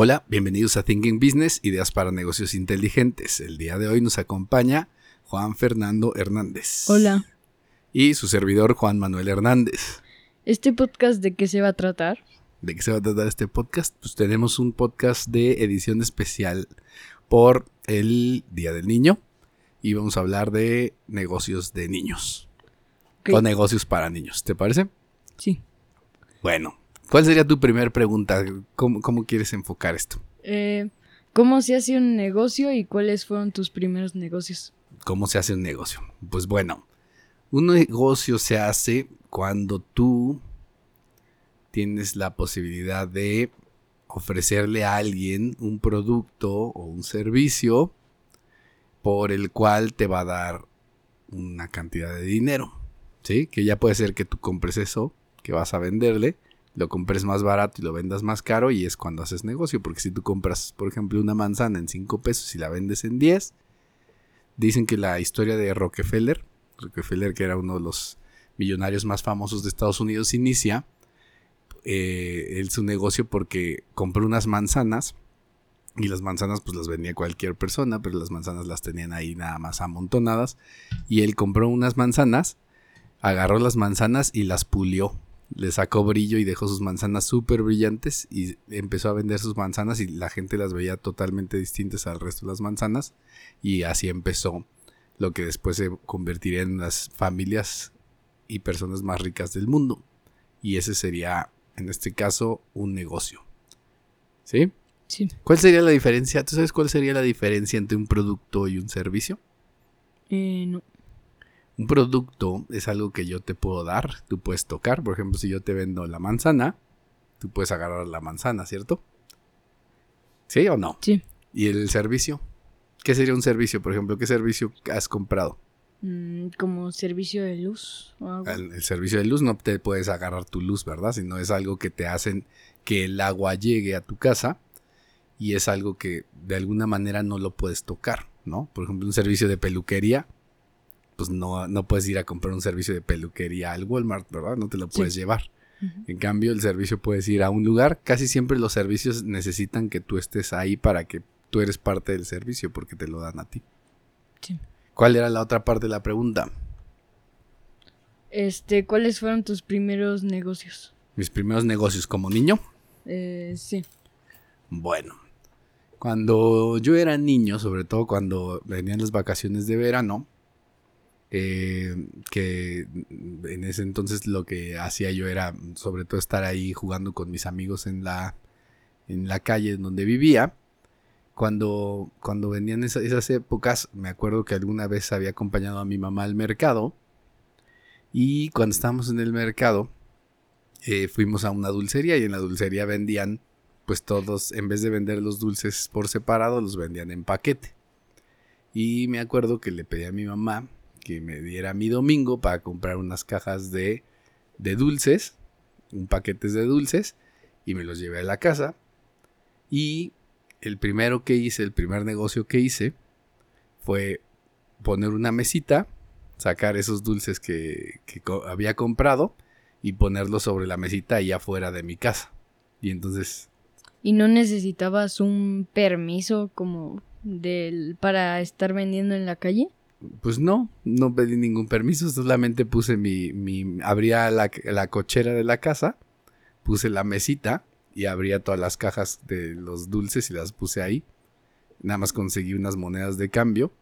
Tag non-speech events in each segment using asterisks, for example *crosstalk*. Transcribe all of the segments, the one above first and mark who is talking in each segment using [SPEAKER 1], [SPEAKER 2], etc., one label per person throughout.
[SPEAKER 1] Hola, bienvenidos a Thinking Business, ideas para negocios inteligentes. El día de hoy nos acompaña Juan Fernando Hernández.
[SPEAKER 2] Hola.
[SPEAKER 1] Y su servidor Juan Manuel Hernández.
[SPEAKER 2] ¿Este podcast de qué se va a tratar?
[SPEAKER 1] ¿De qué se va a tratar este podcast? Pues tenemos un podcast de edición especial por el Día del Niño y vamos a hablar de negocios de niños.
[SPEAKER 2] Ok.
[SPEAKER 1] O negocios para niños, ¿te parece?
[SPEAKER 2] Sí.
[SPEAKER 1] Bueno, ¿cuál sería tu primera pregunta? ¿Cómo, cómo quieres enfocar esto?
[SPEAKER 2] Eh, ¿Cómo se hace un negocio y cuáles fueron tus primeros negocios?
[SPEAKER 1] ¿Cómo se hace un negocio? Pues bueno, un negocio se hace cuando tú tienes la posibilidad de ofrecerle a alguien un producto o un servicio por el cual te va a dar una cantidad de dinero. ¿Sí? Que ya puede ser que tú compres eso que vas a venderle, lo compres más barato y lo vendas más caro y es cuando haces negocio. Porque si tú compras, por ejemplo, una manzana en 5 pesos y la vendes en 10, dicen que la historia de Rockefeller, Rockefeller que era uno de los millonarios más famosos de Estados Unidos, inicia eh, él su negocio porque compró unas manzanas y las manzanas pues las vendía cualquier persona, pero las manzanas las tenían ahí nada más amontonadas y él compró unas manzanas, agarró las manzanas y las pulió. Le sacó brillo y dejó sus manzanas súper brillantes y empezó a vender sus manzanas y la gente las veía totalmente distintas al resto de las manzanas y así empezó lo que después se convertiría en las familias y personas más ricas del mundo. Y ese sería, en este caso, un negocio. ¿Sí?
[SPEAKER 2] Sí.
[SPEAKER 1] ¿Cuál sería la diferencia? ¿Tú sabes cuál sería la diferencia entre un producto y un servicio?
[SPEAKER 2] Eh, no.
[SPEAKER 1] Un producto es algo que yo te puedo dar, tú puedes tocar. Por ejemplo, si yo te vendo la manzana, tú puedes agarrar la manzana, ¿cierto? ¿Sí o no?
[SPEAKER 2] Sí.
[SPEAKER 1] ¿Y el servicio? ¿Qué sería un servicio? Por ejemplo, ¿qué servicio has comprado?
[SPEAKER 2] Mm, como servicio de luz o algo.
[SPEAKER 1] El, el servicio de luz no te puedes agarrar tu luz, ¿verdad? Sino es algo que te hacen que el agua llegue a tu casa y es algo que de alguna manera no lo puedes tocar, ¿no? Por ejemplo, un servicio de peluquería, pues no, no puedes ir a comprar un servicio de peluquería al Walmart, ¿verdad? No te lo puedes llevar. En cambio, el servicio puedes ir a un lugar. Casi siempre los servicios necesitan que tú estés ahí para que tú eres parte del servicio porque te lo dan a ti.
[SPEAKER 2] Sí.
[SPEAKER 1] ¿Cuál era la otra parte de la pregunta?
[SPEAKER 2] Este, ¿cuáles fueron tus primeros negocios?
[SPEAKER 1] Mis primeros negocios como niño.
[SPEAKER 2] Eh, sí.
[SPEAKER 1] Bueno, cuando yo era niño, sobre todo cuando venían las vacaciones de verano, eh, que en ese entonces lo que hacía yo era sobre todo estar ahí jugando con mis amigos en la, en la calle donde vivía. Cuando, cuando venían esa- esas épocas, me acuerdo que alguna vez había acompañado a mi mamá al mercado. Y cuando estábamos en el mercado, eh, fuimos a una dulcería y en la dulcería vendían pues todos, en vez de vender los dulces por separado, los vendían en paquete. Y me acuerdo que le pedí a mi mamá que me diera mi domingo para comprar unas cajas de, dulces, un paquete de dulces, y me los llevé a la casa. Y el primero que hice, el primer negocio que hice, fue poner una mesita, sacar esos dulces que, había comprado y ponerlos sobre la mesita ahí afuera de mi casa. Y entonces
[SPEAKER 2] ¿Y no necesitabas un permiso como del para estar vendiendo en la calle?
[SPEAKER 1] Pues no, no pedí ningún permiso, solamente puse mi, mi abría la, la cochera de la casa, puse la mesita y abría todas las cajas de los dulces y las puse ahí. Nada más conseguí unas monedas de cambio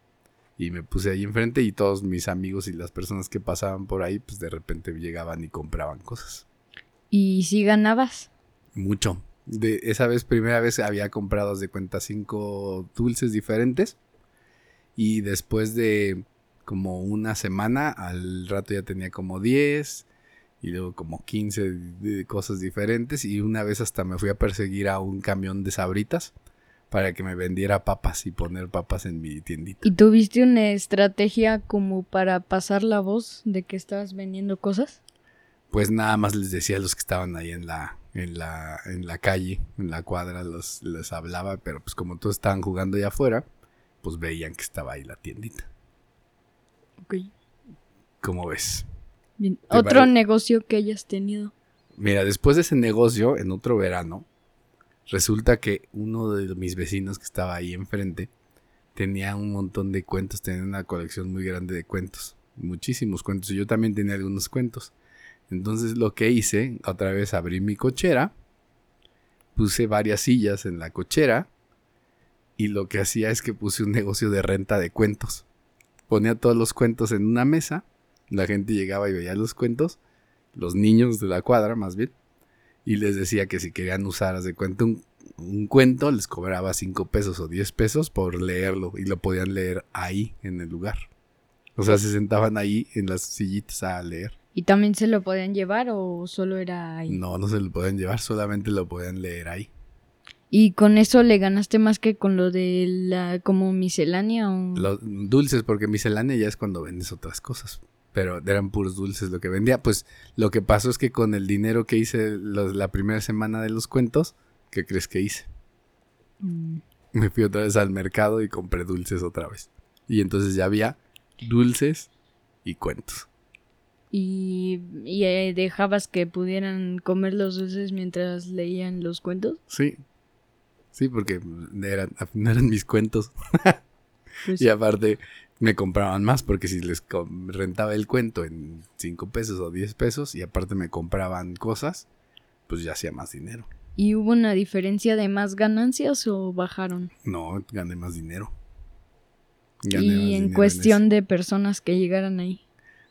[SPEAKER 1] y me puse ahí enfrente y todos mis amigos y las personas que pasaban por ahí, pues de repente llegaban y compraban cosas.
[SPEAKER 2] ¿Y si ganabas?
[SPEAKER 1] Mucho. De esa vez, primera vez, había comprado de cuenta cinco dulces diferentes. Y después de como una semana, al rato ya tenía como 10. Y luego como 15 de cosas diferentes. Y una vez hasta me fui a perseguir a un camión de sabritas. para que me vendiera papas y poner papas en mi tiendita.
[SPEAKER 2] ¿Y tuviste una estrategia como para pasar la voz de que estabas vendiendo cosas?
[SPEAKER 1] Pues nada más les decía a los que estaban ahí en la, en la, en la calle, en la cuadra, los, les hablaba, pero pues como todos estaban jugando allá afuera, pues veían que estaba ahí la tiendita.
[SPEAKER 2] Ok.
[SPEAKER 1] ¿Cómo ves?
[SPEAKER 2] Bien.
[SPEAKER 1] ¿Te
[SPEAKER 2] Otro
[SPEAKER 1] pare-
[SPEAKER 2] negocio que hayas tenido.
[SPEAKER 1] Mira, después de ese negocio, en otro verano, resulta que uno de mis vecinos que estaba ahí enfrente tenía un montón de cuentos, tenía una colección muy grande de cuentos, muchísimos cuentos, y yo también tenía algunos cuentos. Entonces lo que hice, otra vez abrí mi cochera, puse varias sillas en la cochera, y lo que hacía es que puse un negocio de renta de cuentos. Ponía todos los cuentos en una mesa, la gente llegaba y veía los cuentos, los niños de la cuadra más bien, y les decía que si querían usar, haz de cuenta, un, un cuento, les cobraba 5 pesos o 10 pesos por leerlo, y lo podían leer ahí, en el lugar. O sea, se sentaban ahí en las sillitas a leer.
[SPEAKER 2] ¿Y también se lo podían llevar o solo era ahí?
[SPEAKER 1] No, no se lo podían llevar, solamente lo podían leer ahí.
[SPEAKER 2] ¿Y con eso le ganaste más que con lo de la como miscelánea o...?
[SPEAKER 1] Los dulces, porque miscelánea ya es cuando vendes otras cosas. Pero eran puros dulces lo que vendía. Pues lo que pasó es que con el dinero que hice los- la primera semana de los cuentos, ¿qué crees que hice?
[SPEAKER 2] Mm,
[SPEAKER 1] Me fui otra vez al mercado y compré dulces otra vez. Y entonces ya había dulces y cuentos.
[SPEAKER 2] ¿Y, y, eh, dejabas que pudieran comer los dulces mientras leían los cuentos?
[SPEAKER 1] Sí. Sí, porque eran, eran mis cuentos.
[SPEAKER 2] Pues, *laughs*
[SPEAKER 1] Y aparte me compraban más porque si les rentaba el cuento en 5 pesos o 10 pesos y aparte me compraban cosas, pues ya hacía más dinero.
[SPEAKER 2] ¿Y hubo una diferencia de más ganancias o bajaron?
[SPEAKER 1] No, gané más dinero. Gané
[SPEAKER 2] y en cuestión de personas que llegaran ahí.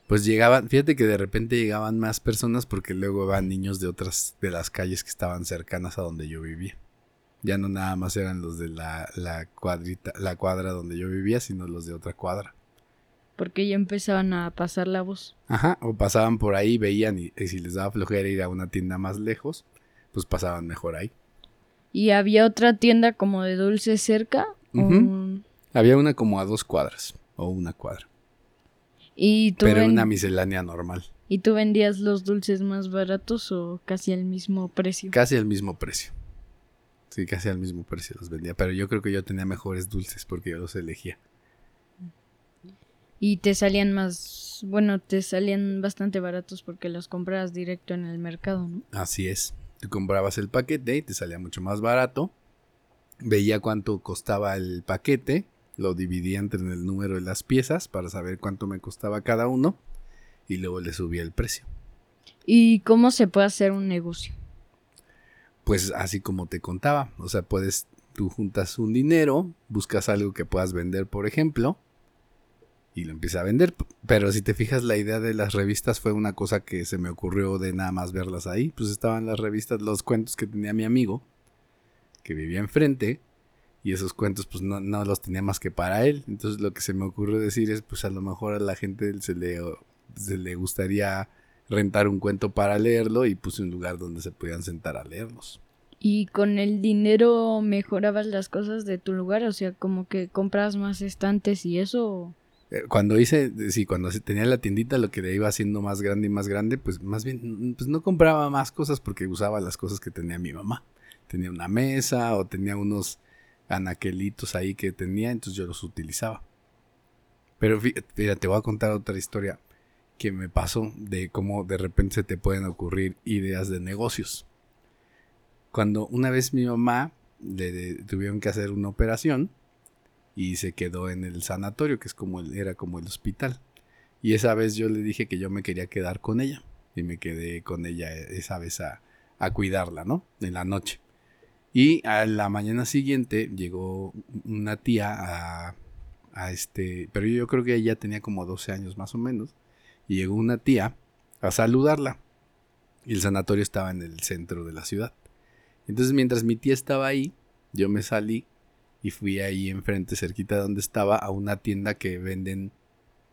[SPEAKER 1] Pues llegaban, fíjate que de repente llegaban más personas porque luego van niños de otras, de las calles que estaban cercanas a donde yo vivía. Ya no nada más eran los de la, la cuadrita, la cuadra donde yo vivía, sino los de otra cuadra.
[SPEAKER 2] Porque ya empezaban a pasar la voz.
[SPEAKER 1] Ajá, o pasaban por ahí, veían y, y si les daba flojera ir a una tienda más lejos, pues pasaban mejor ahí.
[SPEAKER 2] ¿Y había otra tienda como de dulces cerca? ¿O-
[SPEAKER 1] Ujú. Había una como a dos cuadras, o una cuadra,
[SPEAKER 2] ¿Y, tú
[SPEAKER 1] pero
[SPEAKER 2] ven-
[SPEAKER 1] una miscelánea normal,
[SPEAKER 2] ¿Y tú vendías los dulces más baratos o casi al mismo precio?
[SPEAKER 1] casi al mismo precio. Sí, casi al mismo precio los vendía, pero yo creo que yo tenía mejores dulces porque yo los elegía.
[SPEAKER 2] Y te salían más, bueno, te salían bastante baratos porque los comprabas directo en el mercado, ¿no?
[SPEAKER 1] Así es. Tú comprabas el paquete y te salía mucho más barato. Veía cuánto costaba el paquete. Lo dividía entre el número de las piezas para saber cuánto me costaba cada uno. Y luego le subía el precio.
[SPEAKER 2] ¿Y cómo se puede hacer un negocio?
[SPEAKER 1] Pues así como te contaba. O sea, puedes, tú juntas un dinero, buscas algo que puedas vender, por ejemplo. Y lo empiezas a vender. Pero si te fijas, la idea de las revistas fue una cosa que se me ocurrió de nada más verlas ahí. Pues estaban las revistas, los cuentos que tenía mi amigo, que vivía enfrente. Y esos cuentos, pues no, no los tenía más que para él. Entonces lo que se me ocurrió decir es, pues a lo mejor a la gente se le, se le gustaría rentar un cuento para leerlo. Y puse un lugar donde se podían sentar a leerlos.
[SPEAKER 2] ¿Y con el dinero mejorabas las cosas de tu lugar? O sea, como que compras más estantes y eso.
[SPEAKER 1] Eh, Cuando hice, sí, cuando tenía la tiendita, lo que le iba haciendo más grande y más grande, pues más bien, pues no compraba más cosas porque usaba las cosas que tenía mi mamá. Tenía una mesa o tenía unos anaquelitos ahí que tenía, entonces yo los utilizaba. Pero fí- mira, te voy a contar otra historia que me pasó de cómo de repente se te pueden ocurrir ideas de negocios. Cuando una vez mi mamá le tuvieron que hacer una operación, y se quedó en el sanatorio, que es como era como el hospital. Y esa vez yo le dije que yo me quería quedar con ella. Y me quedé con ella esa vez a, a cuidarla, ¿no? En la noche. Y a la mañana siguiente llegó una tía a, a este, pero yo creo que ella tenía como 12 años más o menos. Y llegó una tía a saludarla. Y el sanatorio estaba en el centro de la ciudad. Entonces mientras mi tía estaba ahí, yo me salí y fui ahí enfrente, cerquita de donde estaba, a una tienda que venden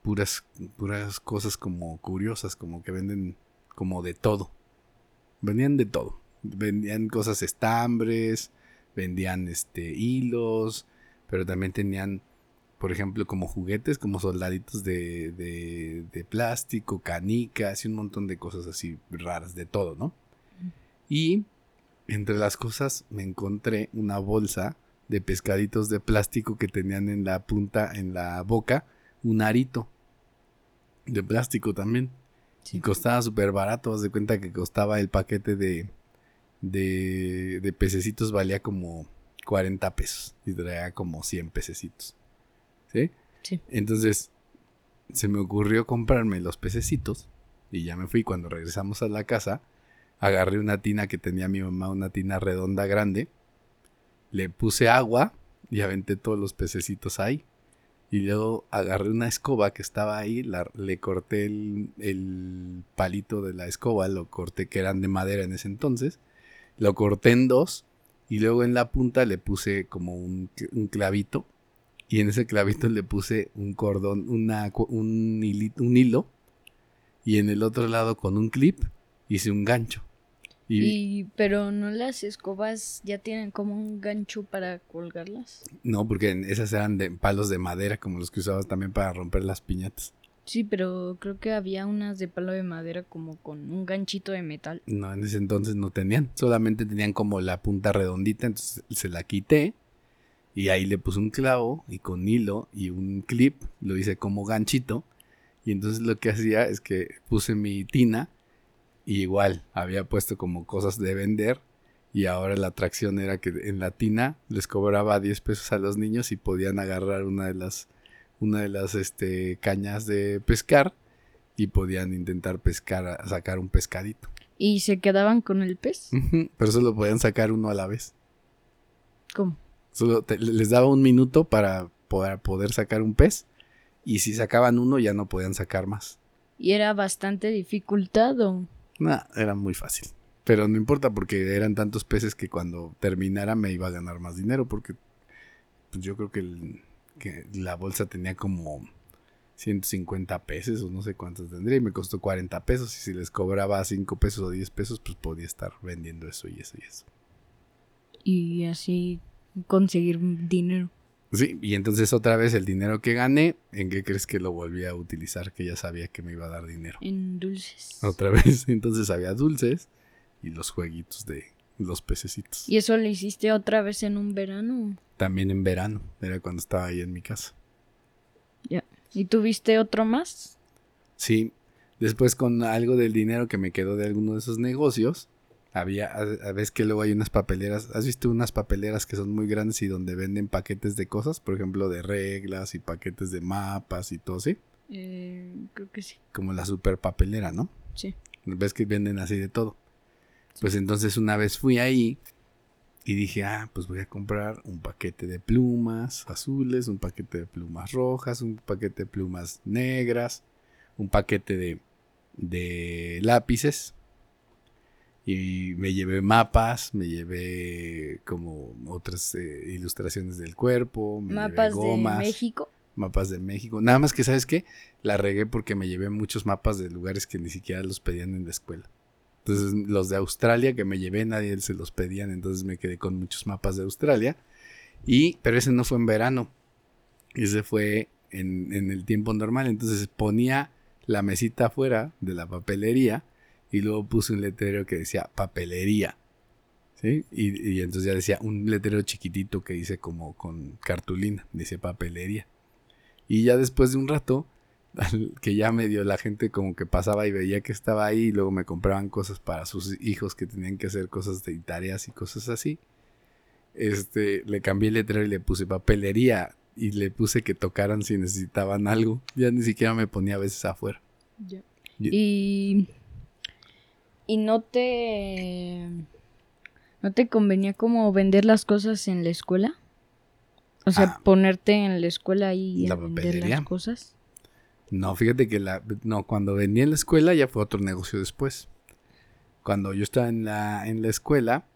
[SPEAKER 1] puras, puras cosas como curiosas, como que venden como de todo. Vendían de todo. Vendían cosas estambres, vendían este hilos, pero también tenían, por ejemplo, como juguetes, como soldaditos de, de, de plástico, canicas y un montón de cosas así raras, de todo, ¿no? Y entre las cosas me encontré una bolsa de pescaditos de plástico que tenían en la punta, en la boca, un arito de plástico también. Y costaba súper barato, haz de cuenta que costaba el paquete de, de, de pececitos, valía como 40 pesos y traía como 100 pececitos. ¿Sí?
[SPEAKER 2] Sí.
[SPEAKER 1] Entonces, se me ocurrió comprarme los pececitos y ya me fui. Cuando regresamos a la casa, agarré una tina que tenía mi mamá, una tina redonda grande, le puse agua y aventé todos los pececitos ahí. Y luego agarré una escoba que estaba ahí, la- le corté el, el palito de la escoba, lo corté que eran de madera en ese entonces, lo corté en dos y luego en la punta le puse como un, un clavito y en ese clavito le puse un cordón, una, un, hilito- un hilo y en el otro lado con un clip hice un gancho. Y,
[SPEAKER 2] Y, pero no las escobas ya tienen como un gancho para colgarlas.
[SPEAKER 1] no, porque esas eran de palos de madera como los que usabas también para romper las piñatas.
[SPEAKER 2] Sí, pero creo que había unas de palo de madera como con un ganchito de metal.
[SPEAKER 1] No, en ese entonces no tenían. Solamente tenían como la punta redondita. Entonces se la quité. Y ahí le puse un clavo y con hilo y un clip. Lo hice como ganchito. Y entonces lo que hacía es que puse mi tina. Y igual había puesto como cosas de vender. Y ahora la atracción era que en la tina les cobraba 10 pesos a los niños y podían agarrar una de las, una de las este, cañas de pescar. Y podían intentar pescar, sacar un pescadito.
[SPEAKER 2] ¿Y se quedaban con el pez?
[SPEAKER 1] Pero solo podían sacar uno a la vez.
[SPEAKER 2] ¿Cómo?
[SPEAKER 1] Solo te- les daba un minuto para poder, poder sacar un pez. Y si sacaban uno ya no podían sacar más.
[SPEAKER 2] ¿Y era bastante dificultado?
[SPEAKER 1] Nah, era muy fácil. Pero no importa porque eran tantos peces que cuando terminara me iba a ganar más dinero. Porque pues yo creo que, el- que la bolsa tenía como 150 pesos o no sé cuántos tendría. Y me costó 40 pesos. Y si les cobraba 5 pesos o 10 pesos pues podía estar vendiendo eso y eso y eso.
[SPEAKER 2] Y así conseguir dinero.
[SPEAKER 1] Sí, y entonces otra vez el dinero que gané, ¿en qué crees que lo volví a utilizar? Que ya sabía que me iba a dar dinero.
[SPEAKER 2] En dulces.
[SPEAKER 1] Otra *laughs* vez, entonces había dulces y los jueguitos de los pececitos.
[SPEAKER 2] ¿Y eso lo hiciste otra vez en un verano?
[SPEAKER 1] También en verano, era cuando estaba ahí en mi casa.
[SPEAKER 2] Ya. ¿Y tuviste otro más?
[SPEAKER 1] Sí, después con algo del dinero que me quedó de alguno de esos negocios, había, a, a veces que luego hay unas papeleras, ¿has visto unas papeleras que son muy grandes y donde venden paquetes de cosas? Por ejemplo, de reglas y paquetes de mapas y todo, ¿sí?
[SPEAKER 2] Eh, creo que sí.
[SPEAKER 1] Como la super papelera, ¿no?
[SPEAKER 2] Sí.
[SPEAKER 1] Ves que venden así de todo. Pues entonces una vez fui ahí y dije, ah, pues voy a comprar un paquete de plumas azules, un paquete de plumas rojas, un paquete de plumas negras, un paquete de, de lápices. Y me llevé mapas, me llevé como otras eh, ilustraciones del cuerpo, me llevé
[SPEAKER 2] Mapas de
[SPEAKER 1] gomas
[SPEAKER 2] México.
[SPEAKER 1] mapas de México. Nada más que, ¿sabes qué? La regué porque me llevé muchos mapas de lugares que ni siquiera los pedían en la escuela. Entonces, los de Australia que me llevé, nadie se los pedían. Entonces me quedé con muchos mapas de Australia. Y, pero ese no fue en verano. Ese fue en, en el tiempo normal. Entonces ponía la mesita afuera de la papelería. Y luego puse un letrero que decía papelería. ¿Sí? Y, y entonces ya decía un letrero chiquitito que hice como con cartulina. Dice papelería. Y ya después de un rato, *laughs* que ya medio la gente como que pasaba y veía que estaba ahí y luego me compraban cosas para sus hijos que tenían que hacer cosas de tareas y cosas así. Este, le cambié el letrero y le puse papelería y le puse que tocaran si necesitaban algo. Ya ni siquiera me ponía a veces afuera.
[SPEAKER 2] Ya.
[SPEAKER 1] Y-
[SPEAKER 2] Y, y no te no te convenía como vender las cosas en la escuela? O sea,
[SPEAKER 1] Ah.
[SPEAKER 2] ponerte en la escuela
[SPEAKER 1] La
[SPEAKER 2] a vender las cosas.
[SPEAKER 1] No, fíjate que la, no, cuando vendía en la escuela ya fue otro negocio después. Cuando yo estaba en la, en la escuela,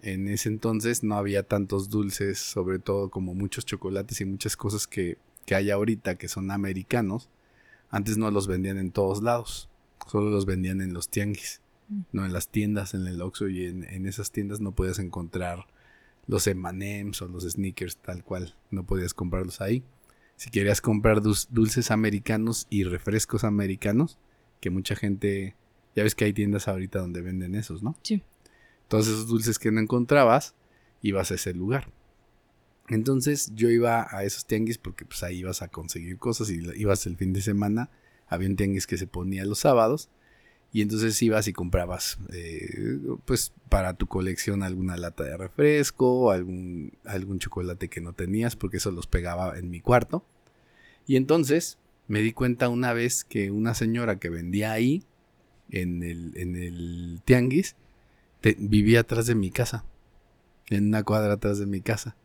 [SPEAKER 1] en ese entonces no había tantos dulces, sobre todo como muchos chocolates y muchas cosas que, que hay ahorita que son americanos. Antes no los vendían en todos lados, solo los vendían en los tianguis. No en las tiendas, en el Oxxo y en, en esas tiendas no podías encontrar los M&M's o los sneakers tal cual, no podías comprarlos ahí. Si querías comprar dulces americanos y refrescos americanos, que mucha gente, ya ves que hay tiendas ahorita donde venden esos, ¿no?
[SPEAKER 2] Sí.
[SPEAKER 1] Todos esos dulces que no encontrabas, ibas a ese lugar. Entonces yo iba a esos tianguis porque pues ahí ibas a conseguir cosas y ibas el fin de semana. Había un tianguis que se ponía los sábados y entonces ibas y comprabas eh, pues para tu colección alguna lata de refresco, algún, algún chocolate que no tenías porque eso los pegaba en mi cuarto. Y entonces me di cuenta una vez que una señora que vendía ahí en el, en el tianguis vivía atrás de mi casa, en una cuadra atrás de mi casa.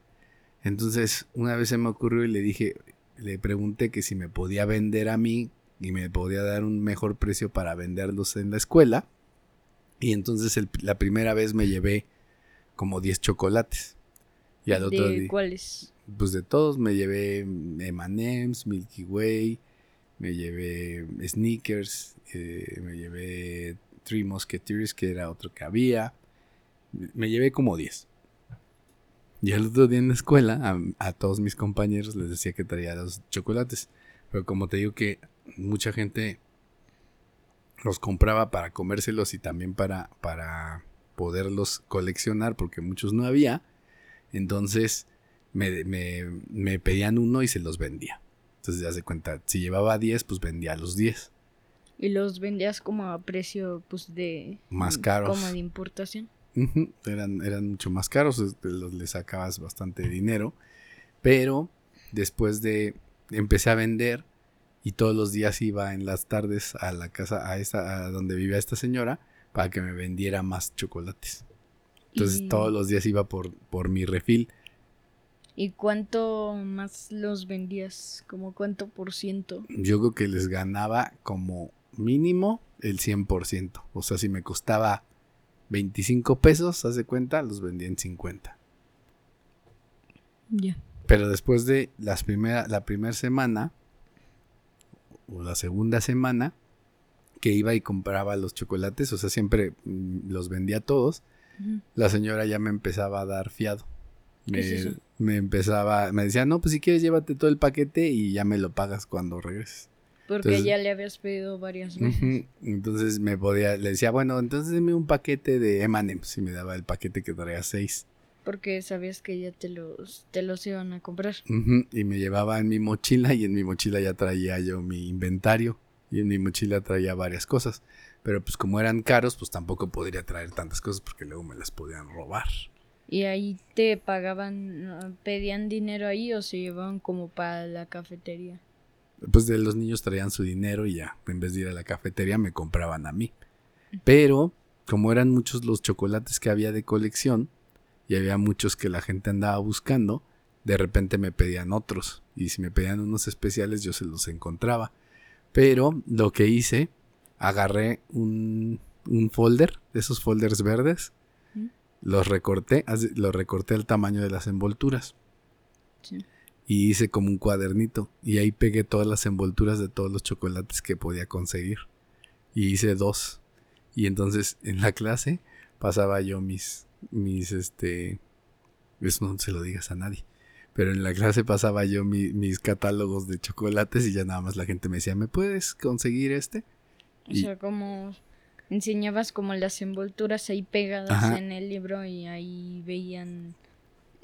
[SPEAKER 1] Entonces, una vez se me ocurrió y le dije, le pregunté que si me podía vender a mí y me podía dar un mejor precio para venderlos en la escuela. Y entonces el- la primera vez me llevé como 10 chocolates. Y al otro
[SPEAKER 2] ¿De
[SPEAKER 1] día,
[SPEAKER 2] cuáles?
[SPEAKER 1] pues de todos me llevé M&M's, Milky Way, me llevé Sneakers, eh, me llevé Three Musketeers, que era otro que había. Me llevé como 10. Y el otro día en la escuela, a, a todos mis compañeros les decía que traía los chocolates. Pero como te digo que mucha gente los compraba para comérselos y también para, para poderlos coleccionar, porque muchos no había. Entonces me, me, me pedían uno y se los vendía. Entonces ya se cuenta, si llevaba 10, pues vendía los 10.
[SPEAKER 2] Y los vendías como a precio, pues, de...
[SPEAKER 1] Más caros.
[SPEAKER 2] Como de importación.
[SPEAKER 1] Eran, eran mucho más caros, los, le sacabas bastante dinero. Pero después de empecé a vender y todos los días iba en las tardes a la casa, a esta, a donde vivía esta señora, para que me vendiera más chocolates. Entonces
[SPEAKER 2] Y-
[SPEAKER 1] todos los días iba por, por mi refil.
[SPEAKER 2] ¿Y cuánto más los vendías? ¿Como cuánto por ciento?
[SPEAKER 1] Yo creo que les ganaba como mínimo el 100%. O sea, si me costaba 25 pesos, hace cuenta, los vendía en 50.
[SPEAKER 2] Ya.
[SPEAKER 1] Pero después de las primera, la primera semana, o la segunda semana, que iba y compraba los chocolates, o sea, siempre mm, los vendía todos, la señora ya me empezaba a dar fiado.
[SPEAKER 2] ¿Qué
[SPEAKER 1] Me,
[SPEAKER 2] es
[SPEAKER 1] me empezaba, me decía, no, pues si quieres llévate todo el paquete y ya me lo pagas cuando regreses.
[SPEAKER 2] Porque
[SPEAKER 1] Entonces-
[SPEAKER 2] ya le habías pedido varias veces.
[SPEAKER 1] Entonces me podía, le decía, bueno, entonces deme un paquete de M&M's y me daba el paquete que traía seis.
[SPEAKER 2] Porque sabías que ya te los, te los iban a comprar.
[SPEAKER 1] Y me llevaba en mi mochila y en mi mochila ya traía yo mi inventario y en mi mochila traía varias cosas. Pero pues como eran caros, pues tampoco podría traer tantas cosas porque luego me las podían robar.
[SPEAKER 2] Y ahí te pagaban, ¿no? pedían dinero ahí o se llevaban como para la cafetería.
[SPEAKER 1] Pues de los niños traían su dinero y ya, en vez de ir a la cafetería me compraban a mí. Pero como eran muchos los chocolates que había de colección y había muchos que la gente andaba buscando, de repente me pedían otros y si me pedían unos especiales yo se los encontraba. Pero lo que hice, agarré un, un folder, de esos folders verdes,
[SPEAKER 2] ¿Mm?
[SPEAKER 1] los recorté, los recorté al tamaño de las envolturas
[SPEAKER 2] Sí.
[SPEAKER 1] y hice como un cuadernito y ahí pegué todas las envolturas de todos los chocolates que podía conseguir y hice dos y entonces en la clase pasaba yo mis mis este eso no se lo digas a nadie pero en la clase pasaba yo mi- mis catálogos de chocolates y ya nada más la gente me decía me puedes conseguir este
[SPEAKER 2] O
[SPEAKER 1] Y-
[SPEAKER 2] sea, como enseñabas como las envolturas ahí pegadas
[SPEAKER 1] Ajá.
[SPEAKER 2] en el libro y ahí veían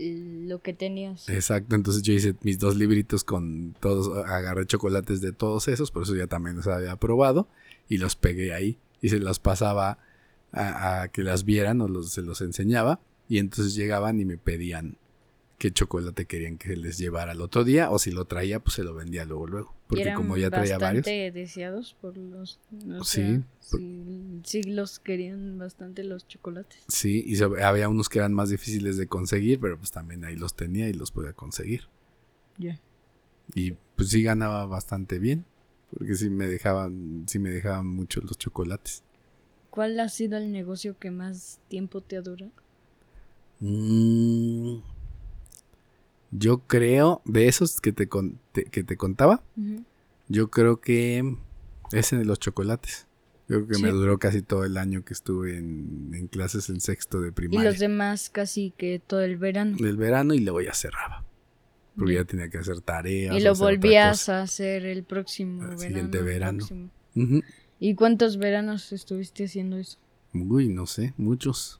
[SPEAKER 2] lo que tenías.
[SPEAKER 1] Exacto, entonces yo hice mis dos libritos con todos, agarré chocolates de todos esos, por eso ya también los había probado y los pegué ahí y se los pasaba a, a que las vieran o los, se los enseñaba y entonces llegaban y me pedían qué chocolate querían que les llevara el otro día o si lo traía pues se lo vendía luego luego, porque
[SPEAKER 2] eran
[SPEAKER 1] como ya traía varios.
[SPEAKER 2] deseados por los...
[SPEAKER 1] Sí,
[SPEAKER 2] sea,
[SPEAKER 1] por-
[SPEAKER 2] sí, sí los querían bastante los chocolates.
[SPEAKER 1] Sí, y había unos que eran más difíciles de conseguir, pero pues también ahí los tenía y los podía conseguir.
[SPEAKER 2] Ya.
[SPEAKER 1] Y pues sí ganaba bastante bien. Porque sí me dejaban, sí me dejaban mucho los chocolates.
[SPEAKER 2] ¿Cuál ha sido el negocio que más tiempo te ha durado?
[SPEAKER 1] Mm, yo creo, de esos que te, con- te- que te contaba, yo creo que ese de los chocolates. Yo creo que me duró casi todo el año que estuve en, en clases en sexto de
[SPEAKER 2] Y
[SPEAKER 1] primaria.
[SPEAKER 2] los demás casi que todo el verano.
[SPEAKER 1] Del verano y luego ya cerraba. Porque
[SPEAKER 2] Ya.
[SPEAKER 1] tenía que hacer tareas.
[SPEAKER 2] Y lo volvías a hacer el próximo
[SPEAKER 1] Al
[SPEAKER 2] verano.
[SPEAKER 1] siguiente
[SPEAKER 2] el
[SPEAKER 1] verano.
[SPEAKER 2] próximo.
[SPEAKER 1] Ujú.
[SPEAKER 2] ¿Y cuántos veranos estuviste haciendo eso?
[SPEAKER 1] Uy, no sé, muchos.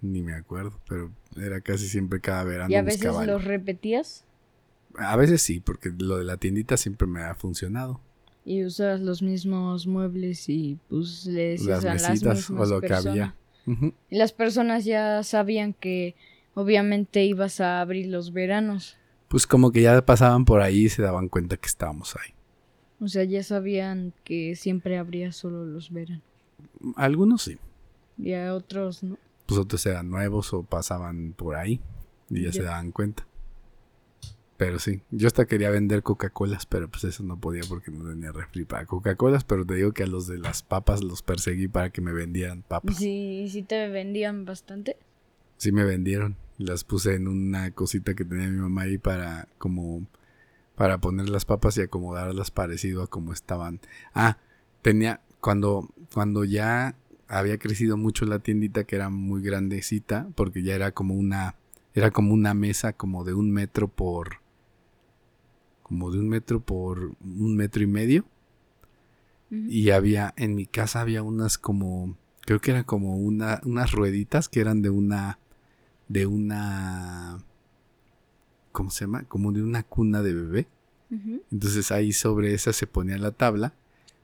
[SPEAKER 1] Ni me acuerdo, pero era casi siempre cada verano.
[SPEAKER 2] ¿Y a veces
[SPEAKER 1] buscaba
[SPEAKER 2] los repetías?
[SPEAKER 1] A veces sí, porque lo de la tiendita siempre me ha funcionado.
[SPEAKER 2] Y usabas los mismos muebles y pues le decías
[SPEAKER 1] Las
[SPEAKER 2] a las
[SPEAKER 1] mesitas o lo que había.
[SPEAKER 2] Y las personas ya sabían que obviamente ibas a abrir los veranos.
[SPEAKER 1] Pues como que ya pasaban por ahí y se daban cuenta que estábamos ahí.
[SPEAKER 2] O sea, ya sabían que siempre abría solo los veranos.
[SPEAKER 1] Algunos sí,
[SPEAKER 2] Y a otros no.
[SPEAKER 1] pues otros eran nuevos o pasaban por ahí y ya, se
[SPEAKER 2] Ya.
[SPEAKER 1] daban cuenta. Pero sí, yo hasta quería vender Coca-Colas, pero pues eso no podía porque no tenía refri para Coca-Colas, pero te digo que a los de las papas los perseguí para que me vendieran
[SPEAKER 2] ¿Y
[SPEAKER 1] papas.
[SPEAKER 2] si, si te vendían bastante?
[SPEAKER 1] Sí me vendieron. Las puse en una cosita que tenía mi mamá ahí para como para poner las papas y acomodarlas parecido a como estaban. Ah, tenía cuando cuando ya había crecido mucho la tiendita que era muy grandecita porque ya era como una era como una mesa como de un metro por como de un metro por un metro y medio y había en mi casa había unas como creo que eran como una unas rueditas que eran de una de una ¿cómo se llama? como de una cuna de bebé entonces ahí sobre esa se ponía la tabla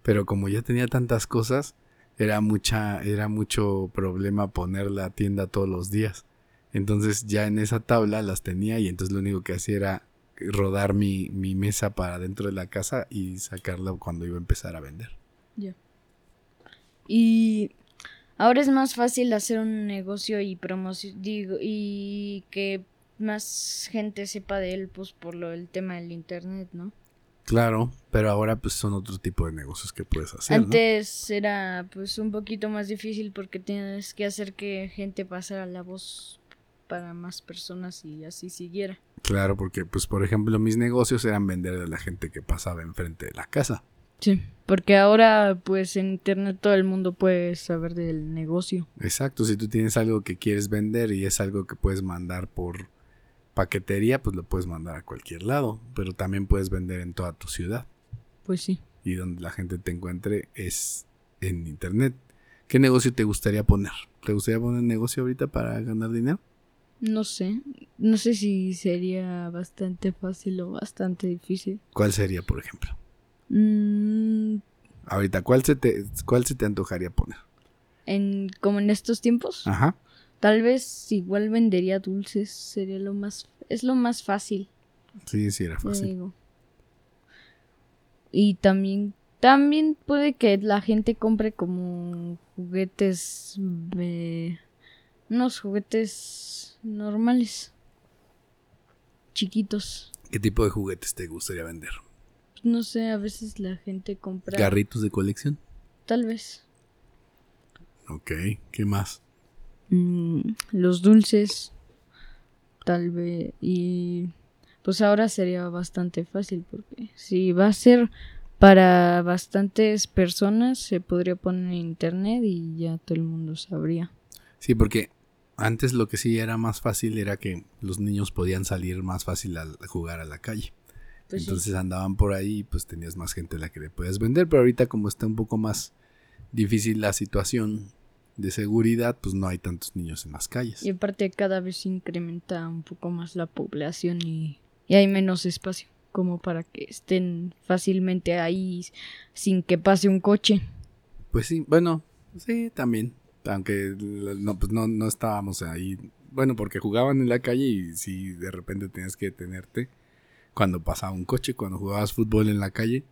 [SPEAKER 1] pero como ya tenía tantas cosas era mucha era mucho problema poner la tienda todos los días entonces ya en esa tabla las tenía y entonces lo único que hacía era rodar mi, mi mesa para dentro de la casa y sacarla cuando iba a empezar a vender
[SPEAKER 2] Ya. Y ahora es más fácil hacer un negocio y promoción digo y que más gente sepa de él pues por lo el tema del internet, ¿no?
[SPEAKER 1] Claro, pero ahora pues son otro tipo de negocios que puedes hacer, ¿no?
[SPEAKER 2] Antes era pues un poquito más difícil porque tienes que hacer que gente pasara la voz para más personas y así siguiera.
[SPEAKER 1] Claro, porque pues por ejemplo mis negocios eran vender a la gente que pasaba enfrente de la casa.
[SPEAKER 2] Sí, porque ahora pues en internet todo el mundo puede saber del negocio.
[SPEAKER 1] Exacto, si tú tienes algo que quieres vender y es algo que puedes mandar por paquetería, pues lo puedes mandar a cualquier lado, pero también puedes vender en toda tu ciudad
[SPEAKER 2] Pues sí.
[SPEAKER 1] y donde la gente te encuentre es en internet. ¿Qué negocio te gustaría poner? ¿Te gustaría poner negocio ahorita para ganar dinero?
[SPEAKER 2] No sé, no sé si sería bastante fácil o bastante difícil.
[SPEAKER 1] ¿Cuál sería, por ejemplo?
[SPEAKER 2] Mm,
[SPEAKER 1] Ahorita, ¿cuál se te, cuál se te antojaría poner?
[SPEAKER 2] en, como en estos tiempos,
[SPEAKER 1] Ajá.
[SPEAKER 2] Tal vez igual vendería dulces, sería lo más, es lo más fácil,
[SPEAKER 1] Sí, sí, era fácil.
[SPEAKER 2] digo. Y también, también puede que la gente compre como juguetes, unos juguetes normales, chiquitos.
[SPEAKER 1] ¿Qué tipo de juguetes te gustaría vender?
[SPEAKER 2] No sé, a veces la gente compra,
[SPEAKER 1] ¿Garritos de colección?
[SPEAKER 2] tal vez.
[SPEAKER 1] Ok, ¿qué más?
[SPEAKER 2] Mm, los dulces, tal vez, y pues ahora sería bastante fácil porque si va a ser para bastantes personas se podría poner en internet y ya todo el mundo sabría.
[SPEAKER 1] Sí, porque antes lo que sí era más fácil era que los niños podían salir más fácil a jugar a la calle.
[SPEAKER 2] Pues sí.
[SPEAKER 1] Entonces andaban por ahí y pues tenías más gente a la que le puedes vender, pero ahorita como está un poco más difícil la situación de seguridad, pues no hay tantos niños en las calles.
[SPEAKER 2] Y aparte cada vez se incrementa un poco más la población y, y hay menos espacio como para que estén fácilmente ahí sin que pase un coche.
[SPEAKER 1] Pues sí, bueno, sí, también. Aunque no, pues no, no estábamos ahí. Bueno, porque jugaban en la calle y si de repente tenías que detenerte cuando pasaba un coche, cuando jugabas fútbol en la calle,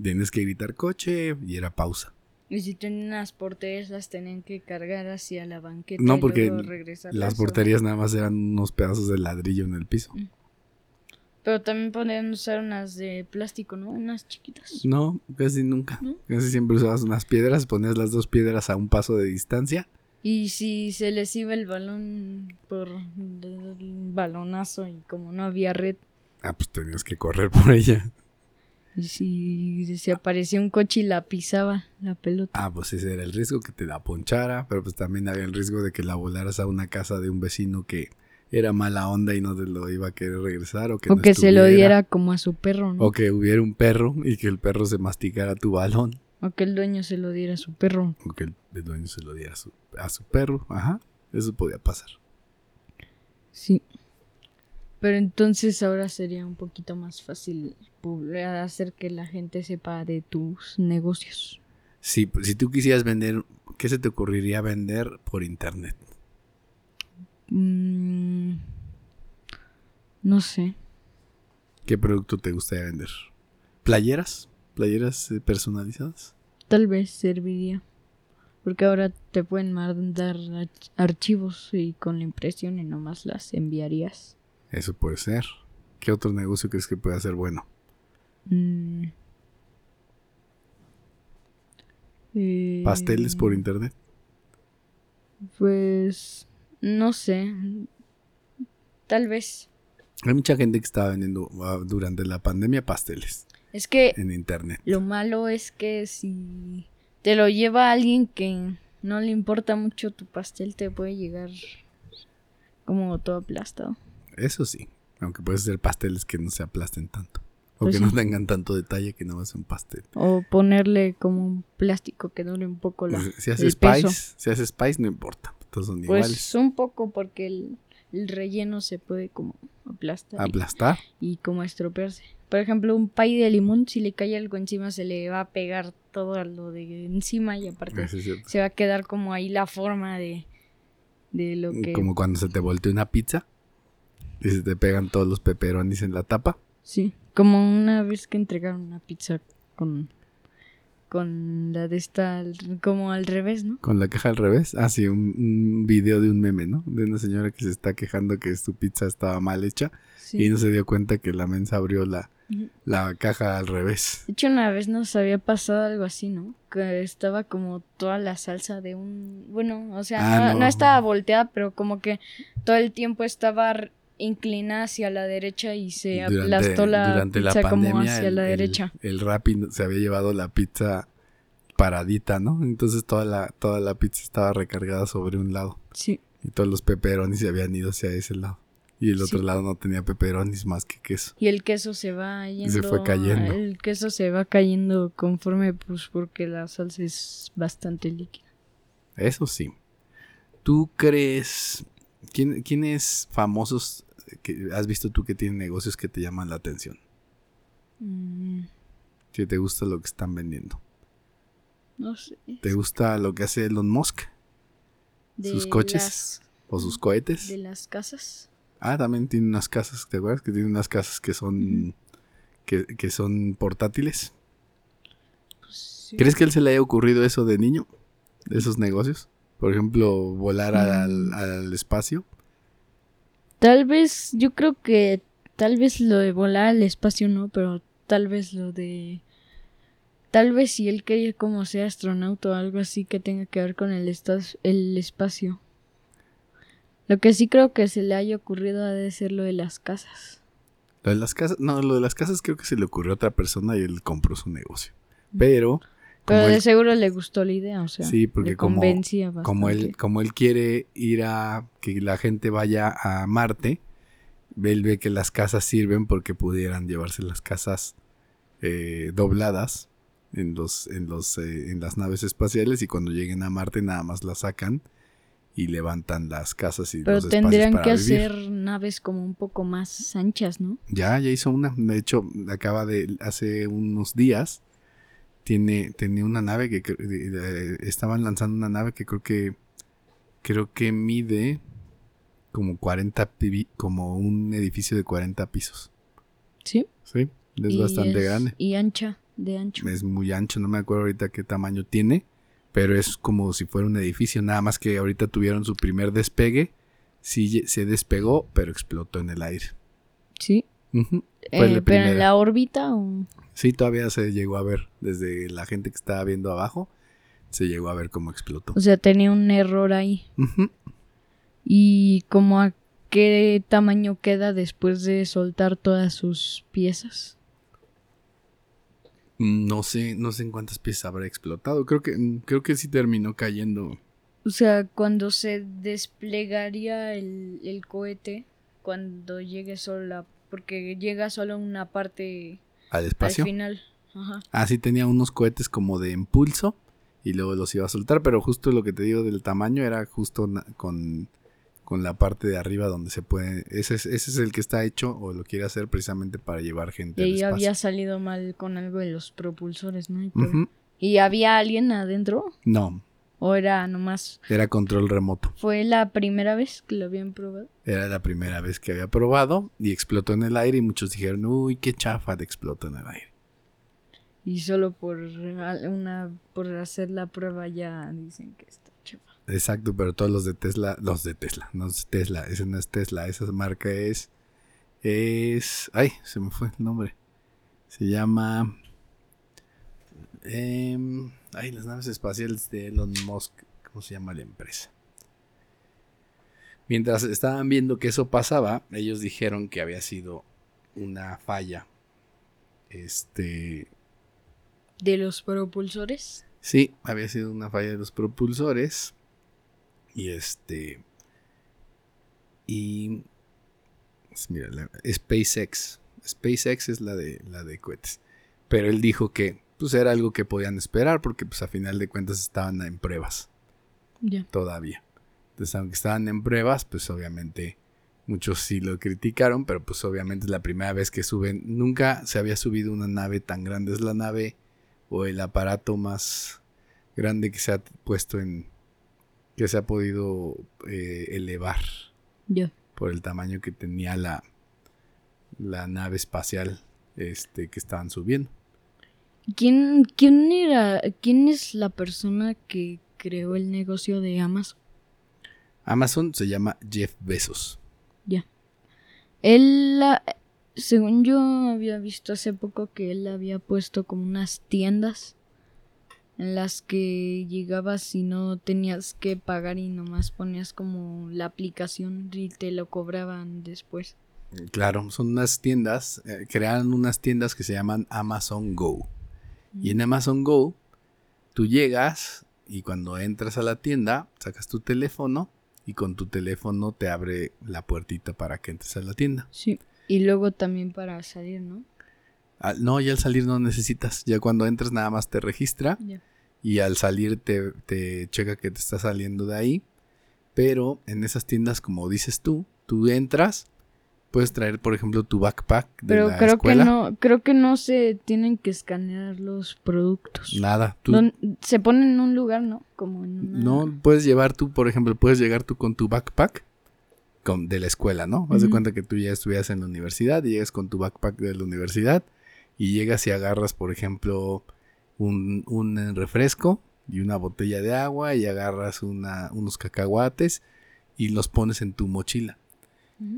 [SPEAKER 1] tienes que gritar coche y era pausa.
[SPEAKER 2] Y si tenían las porterías las tenían que cargar hacia la banqueta.
[SPEAKER 1] No,
[SPEAKER 2] y
[SPEAKER 1] porque
[SPEAKER 2] luego
[SPEAKER 1] las porterías nada más eran unos pedazos de ladrillo en el piso.
[SPEAKER 2] Pero también podían usar unas de plástico, ¿no? Unas chiquitas.
[SPEAKER 1] No, casi nunca.
[SPEAKER 2] ¿No?
[SPEAKER 1] Casi siempre usabas unas piedras, ponías las dos piedras a un paso de distancia.
[SPEAKER 2] Y si se les iba el balón por el balonazo y como no había red,
[SPEAKER 1] Ah, pues tenías que correr por ella.
[SPEAKER 2] Y si se aparecía un coche y la pisaba la pelota.
[SPEAKER 1] Ah, pues ese era el riesgo que te la ponchara, pero pues también había el riesgo de que la volaras a una casa de un vecino que era mala onda y no te lo iba a querer regresar o que,
[SPEAKER 2] o
[SPEAKER 1] no
[SPEAKER 2] que se lo diera como a su perro, ¿no?
[SPEAKER 1] o que hubiera un perro y que el perro se masticara tu balón
[SPEAKER 2] O que el dueño se lo diera a su perro.
[SPEAKER 1] o que el, el dueño se lo diera a su, a su perro, ajá, eso podía pasar.
[SPEAKER 2] Sí. Pero entonces ahora sería un poquito más fácil hacer que la gente sepa de tus negocios.
[SPEAKER 1] Sí, si tú quisieras vender, ¿qué se te ocurriría vender por internet?
[SPEAKER 2] Mm, no sé.
[SPEAKER 1] ¿Qué producto te gustaría vender? ¿Playeras? ¿Playeras eh, personalizadas?
[SPEAKER 2] Tal vez serviría. Porque ahora te pueden mandar arch- archivos y con la impresión y nomás las enviarías.
[SPEAKER 1] Eso puede ser. ¿Qué otro negocio crees que pueda ser bueno?
[SPEAKER 2] Mm. Eh,
[SPEAKER 1] ¿Pasteles por internet?
[SPEAKER 2] Pues no sé. Tal vez.
[SPEAKER 1] Hay mucha gente que estaba vendiendo ah, durante la pandemia pasteles
[SPEAKER 2] Es que
[SPEAKER 1] en internet.
[SPEAKER 2] lo malo es que si te lo lleva alguien que no le importa mucho tu pastel, te puede llegar como todo aplastado.
[SPEAKER 1] Eso sí, aunque puede ser pasteles que no se aplasten tanto. O
[SPEAKER 2] Pues
[SPEAKER 1] que no tengan tanto detalle que no es un pastel.
[SPEAKER 2] O ponerle como un plástico que dure un poco la,
[SPEAKER 1] Pues, si haces spice, si haces spice no importa, todos son
[SPEAKER 2] Pues
[SPEAKER 1] iguales.
[SPEAKER 2] un poco porque el, el relleno se puede como aplastar y-
[SPEAKER 1] Aplastar,
[SPEAKER 2] y, como estropearse. Por ejemplo, un pay de limón, si le cae algo encima, se le va a pegar todo lo de encima y aparte se va a quedar como ahí la forma de, de lo que...
[SPEAKER 1] Como cuando se te voltea una pizza y se te pegan todos los peperonis en la tapa.
[SPEAKER 2] Sí, como una vez que entregaron una pizza con, con la de esta, como al revés, ¿no?
[SPEAKER 1] Con la caja al revés. Ah, sí, un, un video de un meme, ¿no? De una señora que se está quejando que su pizza estaba mal hecha
[SPEAKER 2] Sí.
[SPEAKER 1] y no se dio cuenta que la mensa abrió la, la caja al revés.
[SPEAKER 2] De hecho, una vez nos había pasado algo así, ¿no? Que estaba como toda la salsa de un... Bueno, o sea,
[SPEAKER 1] Ah,
[SPEAKER 2] no,
[SPEAKER 1] no.
[SPEAKER 2] no estaba volteada, pero como que todo el tiempo estaba inclinada hacia la derecha y se aplastó la
[SPEAKER 1] durante la
[SPEAKER 2] pizza como hacia
[SPEAKER 1] el,
[SPEAKER 2] la
[SPEAKER 1] el-
[SPEAKER 2] derecha.
[SPEAKER 1] El, Rappi se había llevado la pizza paradita, ¿no? Entonces toda la, toda la pizza estaba recargada sobre un lado.
[SPEAKER 2] Sí,
[SPEAKER 1] Y todos los pepperonis se habían ido hacia ese lado. Y el otro
[SPEAKER 2] Sí.
[SPEAKER 1] lado no tenía pepperonis más que queso.
[SPEAKER 2] y el queso se va yendo...
[SPEAKER 1] Se fue cayendo.
[SPEAKER 2] El queso se va cayendo conforme, pues, porque la salsa es bastante líquida.
[SPEAKER 1] Eso sí. ¿Tú crees... ¿Quién, ¿Quiénes famosos que has visto tú que tienen negocios que te llaman la atención?
[SPEAKER 2] Mm,
[SPEAKER 1] Que te gusta lo que están vendiendo.
[SPEAKER 2] no sé.
[SPEAKER 1] ¿Te gusta lo que hace Elon Musk? ¿Sus
[SPEAKER 2] De
[SPEAKER 1] coches?
[SPEAKER 2] las-
[SPEAKER 1] ¿O sus cohetes?
[SPEAKER 2] de las casas.
[SPEAKER 1] Ah, también tiene unas casas, ¿te acuerdas? Que tiene unas casas que son... que, que son portátiles.
[SPEAKER 2] Pues, sí.
[SPEAKER 1] ¿Crees que él se le haya ocurrido eso de niño? De esos negocios. Por ejemplo, volar al, al espacio.
[SPEAKER 2] Tal vez, yo creo que tal vez lo de volar al espacio no, pero tal vez lo de... Tal vez si él quería como ser astronauta o algo así que tenga que ver con el, el espacio. Lo que sí creo que se le haya ocurrido ha de ser lo de las casas.
[SPEAKER 1] Lo de las casas, no, lo de las casas creo que se le ocurrió a otra persona y él compró su negocio. Pero,
[SPEAKER 2] Pero de
[SPEAKER 1] él,
[SPEAKER 2] seguro le gustó la idea, o sea,
[SPEAKER 1] Sí, porque
[SPEAKER 2] le
[SPEAKER 1] como-
[SPEAKER 2] convencía
[SPEAKER 1] como él, como él quiere ir a que la gente vaya a Marte, él ve que las casas sirven porque pudieran llevarse las casas eh, dobladas en los, en los, eh, en las naves espaciales y cuando lleguen a Marte nada más las sacan y levantan las casas y
[SPEAKER 2] Pero
[SPEAKER 1] los
[SPEAKER 2] tendrían
[SPEAKER 1] para
[SPEAKER 2] que
[SPEAKER 1] vivir.
[SPEAKER 2] hacer naves como un poco más anchas, ¿no?
[SPEAKER 1] Ya, ya hizo una. De hecho, acaba de hace unos días. Tiene, tenía una nave que estaban lanzando una nave que creo que creo que mide como 40 pi- como un edificio de 40 pisos.
[SPEAKER 2] Sí.
[SPEAKER 1] Sí, es
[SPEAKER 2] Y
[SPEAKER 1] bastante
[SPEAKER 2] es-
[SPEAKER 1] grande.
[SPEAKER 2] Y ancha, de ancho.
[SPEAKER 1] Es muy ancho, no me acuerdo ahorita qué tamaño tiene, pero es como si fuera un edificio, nada más que ahorita tuvieron su primer despegue. Sí, se despegó, pero explotó en el aire.
[SPEAKER 2] Sí. Eh,
[SPEAKER 1] Fue la
[SPEAKER 2] pero en la órbita o...
[SPEAKER 1] Sí, todavía se llegó a ver. Desde la gente que estaba viendo abajo, se llegó a ver cómo explotó.
[SPEAKER 2] O sea, tenía un error ahí. ¿Y como a qué tamaño queda después de soltar todas sus piezas?
[SPEAKER 1] No sé, no sé en cuántas piezas habrá explotado. Creo que, creo que sí terminó cayendo.
[SPEAKER 2] O sea, cuando se desplegaría el, el cohete, cuando llegue solo la... Porque llega solo una parte
[SPEAKER 1] al
[SPEAKER 2] al
[SPEAKER 1] espacio.
[SPEAKER 2] final. Ajá.
[SPEAKER 1] Ah, sí, tenía unos cohetes como de impulso y luego los iba a soltar, pero justo lo que te digo del tamaño era justo con, con la parte de arriba donde se puede. Ese es, ese es el que está hecho o lo quiere hacer precisamente para llevar gente
[SPEAKER 2] Y
[SPEAKER 1] al
[SPEAKER 2] ahí
[SPEAKER 1] espacio.
[SPEAKER 2] había salido mal con algo de los propulsores, ¿no? ¿Y había alguien adentro?
[SPEAKER 1] No,
[SPEAKER 2] ¿O era nomás...
[SPEAKER 1] era control remoto.
[SPEAKER 2] Fue la primera vez que lo habían probado?
[SPEAKER 1] Era la primera vez que había probado y explotó en el aire y muchos dijeron, uy, qué chafa de explotó en el aire.
[SPEAKER 2] Y solo por una por hacer la prueba ya dicen que está chafa.
[SPEAKER 1] Exacto, pero todos los de Tesla, los de Tesla, no es Tesla, ese no es Tesla, esa marca es, es, ay, se me fue el nombre, se llama, em, ay, las naves espaciales de Elon Musk, ¿cómo se llama la empresa? Mientras estaban viendo que eso pasaba, ellos dijeron que había sido una falla, este,
[SPEAKER 2] ¿De los propulsores?
[SPEAKER 1] Sí, había sido una falla de los propulsores. Y este. Y. pues Mira, la- SpaceX. SpaceX es la de la de cohetes. Pero él dijo que pues era algo que podían esperar porque pues a final de cuentas estaban en pruebas
[SPEAKER 2] Ya.
[SPEAKER 1] todavía. Entonces, aunque estaban en pruebas, pues obviamente muchos sí lo criticaron, pero pues obviamente es la primera vez que suben. Nunca se había subido una nave tan grande. Es la nave o el aparato más grande que se ha puesto en. que se ha podido eh, elevar
[SPEAKER 2] Ya.
[SPEAKER 1] por el tamaño que tenía la, la nave espacial este, que estaban subiendo.
[SPEAKER 2] ¿Quién, ¿Quién era? ¿Quién es la persona que creó el negocio de Amazon?
[SPEAKER 1] Amazon se llama Jeff Bezos.
[SPEAKER 2] Ya. Él, según yo había visto hace poco que él había puesto como unas tiendas en las que llegabas y no tenías que pagar y nomás ponías como la aplicación y te lo cobraban después.
[SPEAKER 1] Claro, son unas tiendas, eh, crearon unas tiendas que se llaman Amazon Go. Y en Amazon Go, tú llegas y cuando entras a la tienda, sacas tu teléfono y con tu teléfono te abre la puertita para que entres a la tienda.
[SPEAKER 2] Sí. Y luego también para salir, ¿no?
[SPEAKER 1] No, y al salir no necesitas. Ya cuando entres nada más te registra
[SPEAKER 2] Ya.
[SPEAKER 1] y al salir te, te checa que te está saliendo de ahí. Pero en esas tiendas, como dices tú, tú entras, puedes traer, por ejemplo, tu backpack de
[SPEAKER 2] Pero
[SPEAKER 1] la
[SPEAKER 2] creo
[SPEAKER 1] escuela.
[SPEAKER 2] que no, creo que no se tienen que escanear los productos.
[SPEAKER 1] Nada, tú
[SPEAKER 2] Don- se ponen en un lugar, ¿no? Como en una...
[SPEAKER 1] no puedes llevar tú, por ejemplo, puedes llegar tú con tu backpack con, de la escuela, ¿no? Haz de cuenta que tú ya estudias en la universidad y llegas con tu backpack de la universidad y llegas y agarras, por ejemplo, un, un refresco y una botella de agua y agarras una, unos cacahuates y los pones en tu mochila.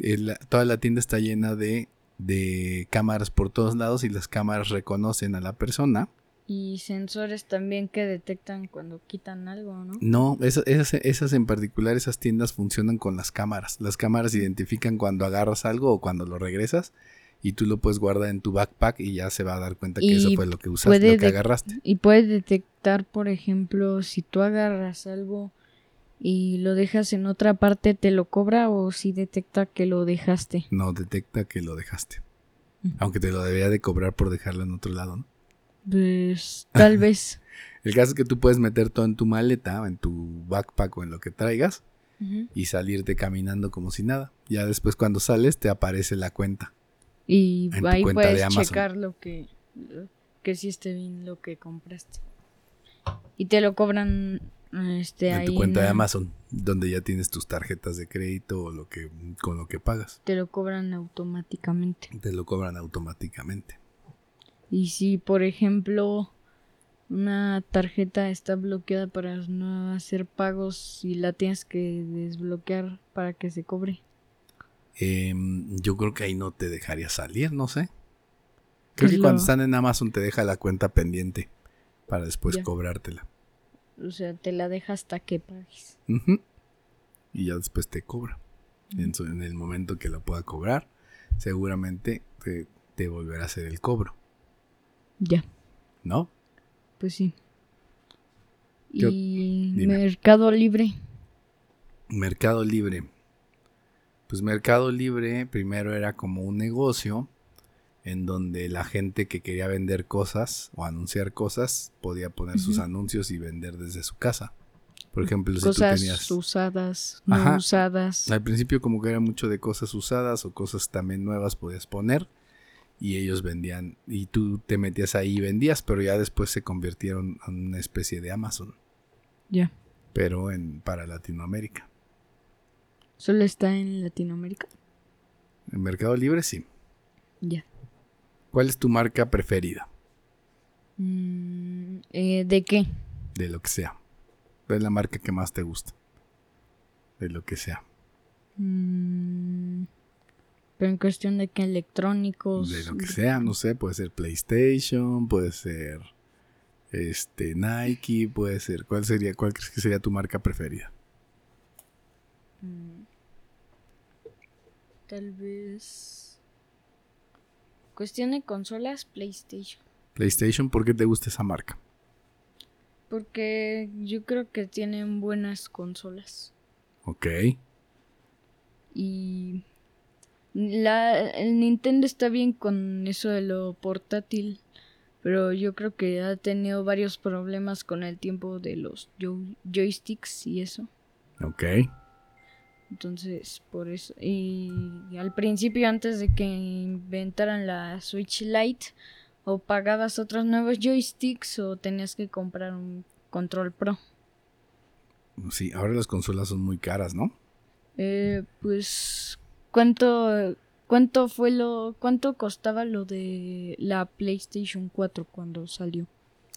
[SPEAKER 1] El- toda la tienda está llena de, de cámaras por todos lados y las cámaras reconocen a la persona.
[SPEAKER 2] Y sensores también que detectan cuando quitan algo, ¿no?
[SPEAKER 1] No, esas, esas, esas en particular, esas tiendas funcionan con las cámaras. Las cámaras identifican cuando agarras algo o cuando lo regresas y tú lo puedes guardar en tu backpack y ya se va a dar cuenta que
[SPEAKER 2] Y
[SPEAKER 1] eso fue lo que usaste, lo que agarraste.
[SPEAKER 2] Y puedes detectar, por ejemplo, si tú agarras algo y lo dejas en otra parte, ¿te lo cobra o si detecta que lo dejaste?
[SPEAKER 1] No detecta que lo dejaste. Aunque te lo debería de cobrar por dejarlo en otro lado, ¿no?
[SPEAKER 2] Pues tal *laughs* vez.
[SPEAKER 1] El caso es que tú puedes meter todo en tu maleta, en tu backpack o en lo que traigas y salirte caminando como si nada. Ya después cuando sales te aparece la cuenta.
[SPEAKER 2] Y
[SPEAKER 1] En tu
[SPEAKER 2] ahí
[SPEAKER 1] cuenta
[SPEAKER 2] puedes checar lo que, que sí esté bien lo que compraste. Y te lo cobran este
[SPEAKER 1] en
[SPEAKER 2] ahí
[SPEAKER 1] tu cuenta de Amazon, donde ya tienes tus tarjetas de crédito o lo que con lo que pagas.
[SPEAKER 2] Te lo cobran automáticamente.
[SPEAKER 1] Te lo cobran automáticamente.
[SPEAKER 2] Y si, por ejemplo, una tarjeta está bloqueada para no hacer pagos y la tienes que desbloquear para que se cobre.
[SPEAKER 1] Em, yo creo que ahí no te dejaría salir, no sé. Creo que cuando están en Amazon te deja la cuenta pendiente para después
[SPEAKER 2] Ya.
[SPEAKER 1] cobrártela.
[SPEAKER 2] O sea, te la deja hasta que pagues.
[SPEAKER 1] Y ya después te cobra. En, el momento que lo pueda cobrar, seguramente te, te volverá a hacer el cobro.
[SPEAKER 2] Ya.
[SPEAKER 1] ¿no?
[SPEAKER 2] Pues sí.
[SPEAKER 1] Yo-
[SPEAKER 2] y
[SPEAKER 1] dime.
[SPEAKER 2] Mercado Libre.
[SPEAKER 1] Mercado Libre. Pues Mercado Libre primero era como un negocio en donde la gente que quería vender cosas o anunciar cosas podía poner sus anuncios y vender desde su casa. Por ejemplo, si tú
[SPEAKER 2] Cosas
[SPEAKER 1] tenías...
[SPEAKER 2] usadas, no
[SPEAKER 1] Ajá.
[SPEAKER 2] usadas.
[SPEAKER 1] Al principio como que era mucho de cosas usadas o cosas también nuevas podías poner y ellos vendían y tú te metías ahí y vendías, pero ya después se convirtieron en una especie de Amazon,
[SPEAKER 2] Ya.
[SPEAKER 1] pero en para Latinoamérica.
[SPEAKER 2] Solo está en Latinoamérica.
[SPEAKER 1] En Mercado Libre sí.
[SPEAKER 2] Ya.
[SPEAKER 1] ¿Cuál es tu marca preferida
[SPEAKER 2] Mm, eh, ¿De qué?
[SPEAKER 1] de lo que sea? ¿Cuál es la marca que más te gusta? De lo que sea.
[SPEAKER 2] Mm, pero en cuestión de qué electrónicos.
[SPEAKER 1] De lo que sea, no sé, puede ser PlayStation, puede ser este Nike, puede ser ¿cuál sería cuál crees que sería tu marca preferida?
[SPEAKER 2] Mm, Tal vez. Cuestión de consolas, PlayStation.
[SPEAKER 1] PlayStation, ¿por qué te gusta esa marca?
[SPEAKER 2] Porque yo creo que tienen buenas consolas.
[SPEAKER 1] Ok.
[SPEAKER 2] Y. La, el Nintendo está bien con eso de lo portátil. Pero yo creo que ha tenido varios problemas con el tiempo de los joy- joysticks y eso.
[SPEAKER 1] Ok.
[SPEAKER 2] Entonces, por eso. Y al principio, antes de que inventaran la Switch Lite, o pagabas otros nuevos joysticks o tenías que comprar un control pro.
[SPEAKER 1] Sí, ahora las consolas son muy caras, ¿no?
[SPEAKER 2] Eh, pues, ¿cuánto, ¿cuánto fue lo. ¿Cuánto costaba lo de la PlayStation 4 cuando salió?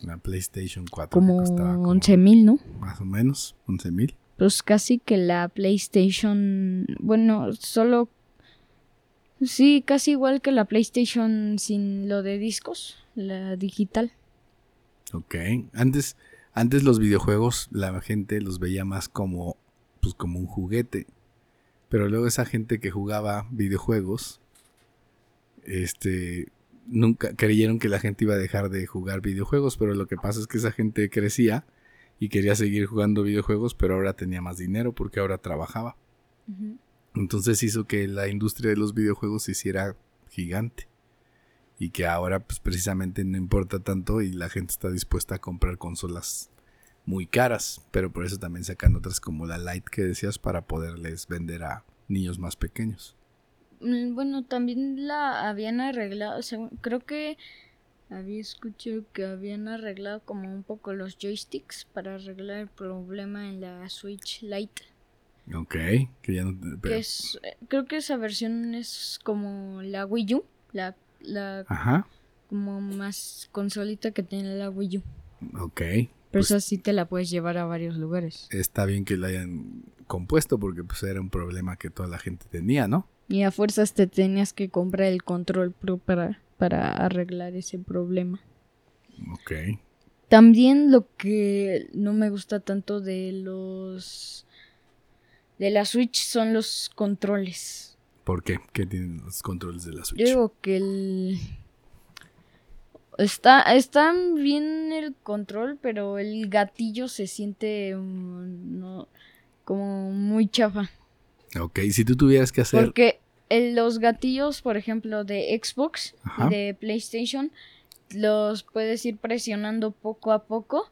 [SPEAKER 1] La PlayStation 4 que
[SPEAKER 2] Como
[SPEAKER 1] costaba como
[SPEAKER 2] 11 mil, ¿no?
[SPEAKER 1] más o menos 11 mil.
[SPEAKER 2] Pues casi que la PlayStation, bueno, solo sí, casi igual que la PlayStation sin lo de discos, la digital.
[SPEAKER 1] Ok. Antes, antes los videojuegos la gente los veía más como, pues como un juguete. Pero luego esa gente que jugaba videojuegos, este, nunca creyeron que la gente iba a dejar de jugar videojuegos. Pero lo que pasa es que esa gente crecía y quería seguir jugando videojuegos, pero ahora tenía más dinero porque ahora trabajaba. Entonces hizo que la industria de los videojuegos se hiciera gigante. Y que ahora pues precisamente no importa tanto y la gente está dispuesta a comprar consolas muy caras. Pero por eso también sacan otras como la Lite que decías para poderles vender a niños más pequeños.
[SPEAKER 2] Mm, Bueno, también la habían arreglado, según- creo que había escuchado que habían arreglado como un poco los joysticks para arreglar el problema en la Switch Lite.
[SPEAKER 1] Ok, que ya no...
[SPEAKER 2] Que
[SPEAKER 1] pero-
[SPEAKER 2] es, eh, creo que esa versión es como la Wii U, la, la
[SPEAKER 1] Ajá,
[SPEAKER 2] como más consolita que tiene la Wii U.
[SPEAKER 1] ok.
[SPEAKER 2] Pero
[SPEAKER 1] Pues
[SPEAKER 2] esa sí te la puedes llevar a varios lugares.
[SPEAKER 1] está bien que la hayan compuesto porque pues era un problema que toda la gente tenía, ¿no?
[SPEAKER 2] Y a fuerzas te tenías que comprar el control pro para, para arreglar ese problema.
[SPEAKER 1] Ok.
[SPEAKER 2] También lo que no me gusta tanto de los de la Switch son los controles.
[SPEAKER 1] ¿Por qué? ¿Qué tienen los controles de la Switch?
[SPEAKER 2] Yo digo que el está está bien el control, pero el gatillo se siente mm, no como muy chafa.
[SPEAKER 1] Ok, si tú tuvieras que hacer...
[SPEAKER 2] Porque el- los gatillos, por ejemplo, de Xbox
[SPEAKER 1] Ajá.
[SPEAKER 2] y de PlayStation, los puedes ir presionando poco a poco.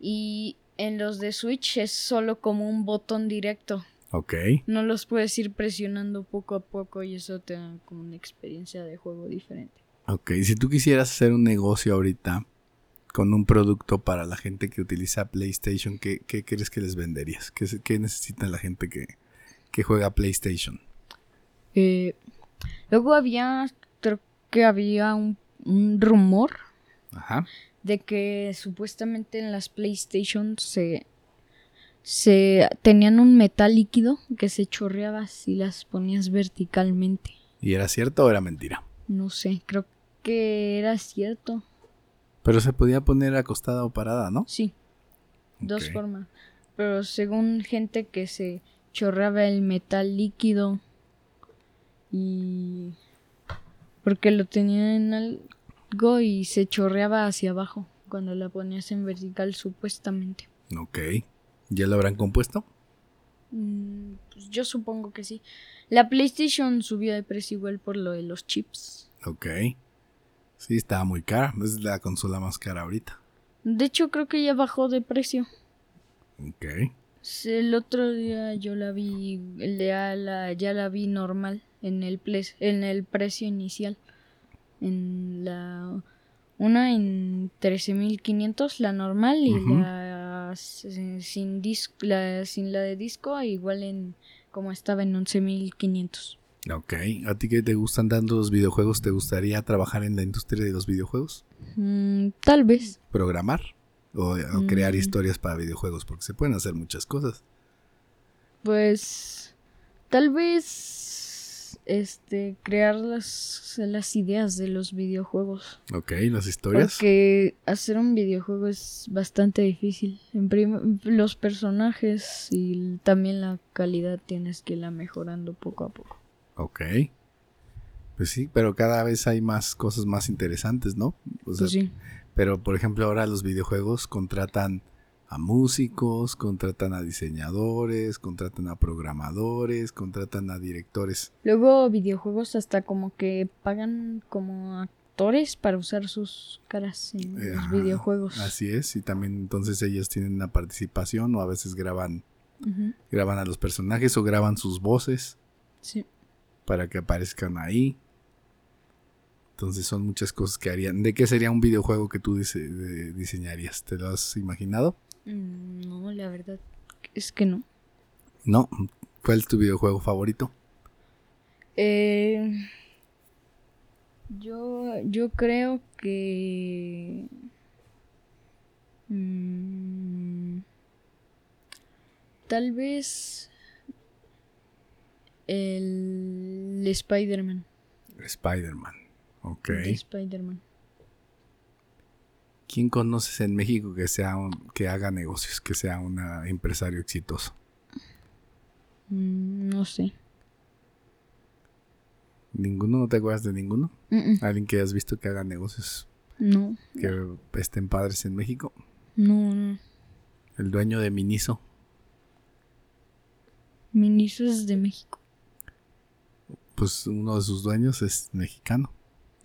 [SPEAKER 2] Y en los de Switch es solo como un botón directo.
[SPEAKER 1] Ok.
[SPEAKER 2] No los puedes ir presionando poco a poco y eso te da como una experiencia de juego diferente.
[SPEAKER 1] Ok, si tú quisieras hacer un negocio ahorita con un producto para la gente que utiliza PlayStation, ¿qué, qué crees que les venderías? ¿Qué, qué necesita la gente que, que juega PlayStation?
[SPEAKER 2] Eh, luego había, creo que había un, un rumor
[SPEAKER 1] Ajá.
[SPEAKER 2] de que supuestamente en las PlayStation se, se tenían un metal líquido que se chorreaba si las ponías verticalmente.
[SPEAKER 1] ¿Y era cierto o era mentira?
[SPEAKER 2] No sé, creo que era cierto.
[SPEAKER 1] Pero se podía poner acostada o parada, ¿no?
[SPEAKER 2] Sí, dos formas. Pero según gente que se chorreaba el metal líquido y porque lo tenían al- Go y se chorreaba hacia abajo cuando la ponías en vertical supuestamente.
[SPEAKER 1] Ok. ¿Ya lo habrán compuesto?
[SPEAKER 2] Mm, pues yo supongo que sí. La PlayStation subió de precio igual por lo de los chips.
[SPEAKER 1] Ok. Sí, estaba muy cara. Es la consola más cara ahorita.
[SPEAKER 2] De hecho, creo que ya bajó de precio.
[SPEAKER 1] Ok.
[SPEAKER 2] El otro día yo la vi, ya la, ya la vi normal en el, en el precio inicial. En la una en 13.500 la normal y la s- sin dis- la sin la de disco igual en como estaba en 11.500.
[SPEAKER 1] Ok. ¿A ti que te gustan tanto los videojuegos? ¿Te gustaría trabajar en la industria de los videojuegos?
[SPEAKER 2] Mm, tal vez.
[SPEAKER 1] ¿Programar? ¿O, o crear
[SPEAKER 2] Mm.
[SPEAKER 1] historias para videojuegos? Porque se pueden hacer muchas cosas.
[SPEAKER 2] Pues tal vez este crear las, las ideas de los videojuegos.
[SPEAKER 1] Ok, las historias.
[SPEAKER 2] Porque hacer un videojuego es bastante difícil. En los personajes y también la calidad tienes que irla mejorando poco a poco.
[SPEAKER 1] Ok. Pues sí, pero cada vez hay más cosas más interesantes, ¿no? O sea,
[SPEAKER 2] Pues sí.
[SPEAKER 1] Pero, por ejemplo, ahora los videojuegos contratan a músicos, contratan a diseñadores, contratan a programadores, contratan a directores.
[SPEAKER 2] Luego videojuegos hasta como que pagan como actores para usar sus caras en
[SPEAKER 1] Eh,
[SPEAKER 2] los
[SPEAKER 1] ajá,
[SPEAKER 2] videojuegos.
[SPEAKER 1] Así es, y también entonces ellos tienen una participación o a veces graban, graban a los personajes o graban sus voces
[SPEAKER 2] Sí.
[SPEAKER 1] para que aparezcan ahí. Entonces son muchas cosas que harían. ¿De qué sería un videojuego que tú dise- diseñarías? ¿Te lo has imaginado?
[SPEAKER 2] Mm, No, la verdad es que no.
[SPEAKER 1] No. ¿Cuál es tu videojuego favorito?
[SPEAKER 2] Eh, yo, yo creo que... mm, tal vez el Spider-Man.
[SPEAKER 1] Spider-Man. Ok.
[SPEAKER 2] Spider-Man.
[SPEAKER 1] ¿Quién conoces en México que sea un- que haga negocios, que sea un empresario exitoso?
[SPEAKER 2] Mm, no sé.
[SPEAKER 1] ¿Ninguno? ¿No te acuerdas de ninguno? ¿Alguien que hayas visto que haga negocios
[SPEAKER 2] No,
[SPEAKER 1] que estén padres en México?
[SPEAKER 2] no, no.
[SPEAKER 1] El dueño de Miniso.
[SPEAKER 2] Miniso es de México.
[SPEAKER 1] Pues uno de sus dueños es mexicano.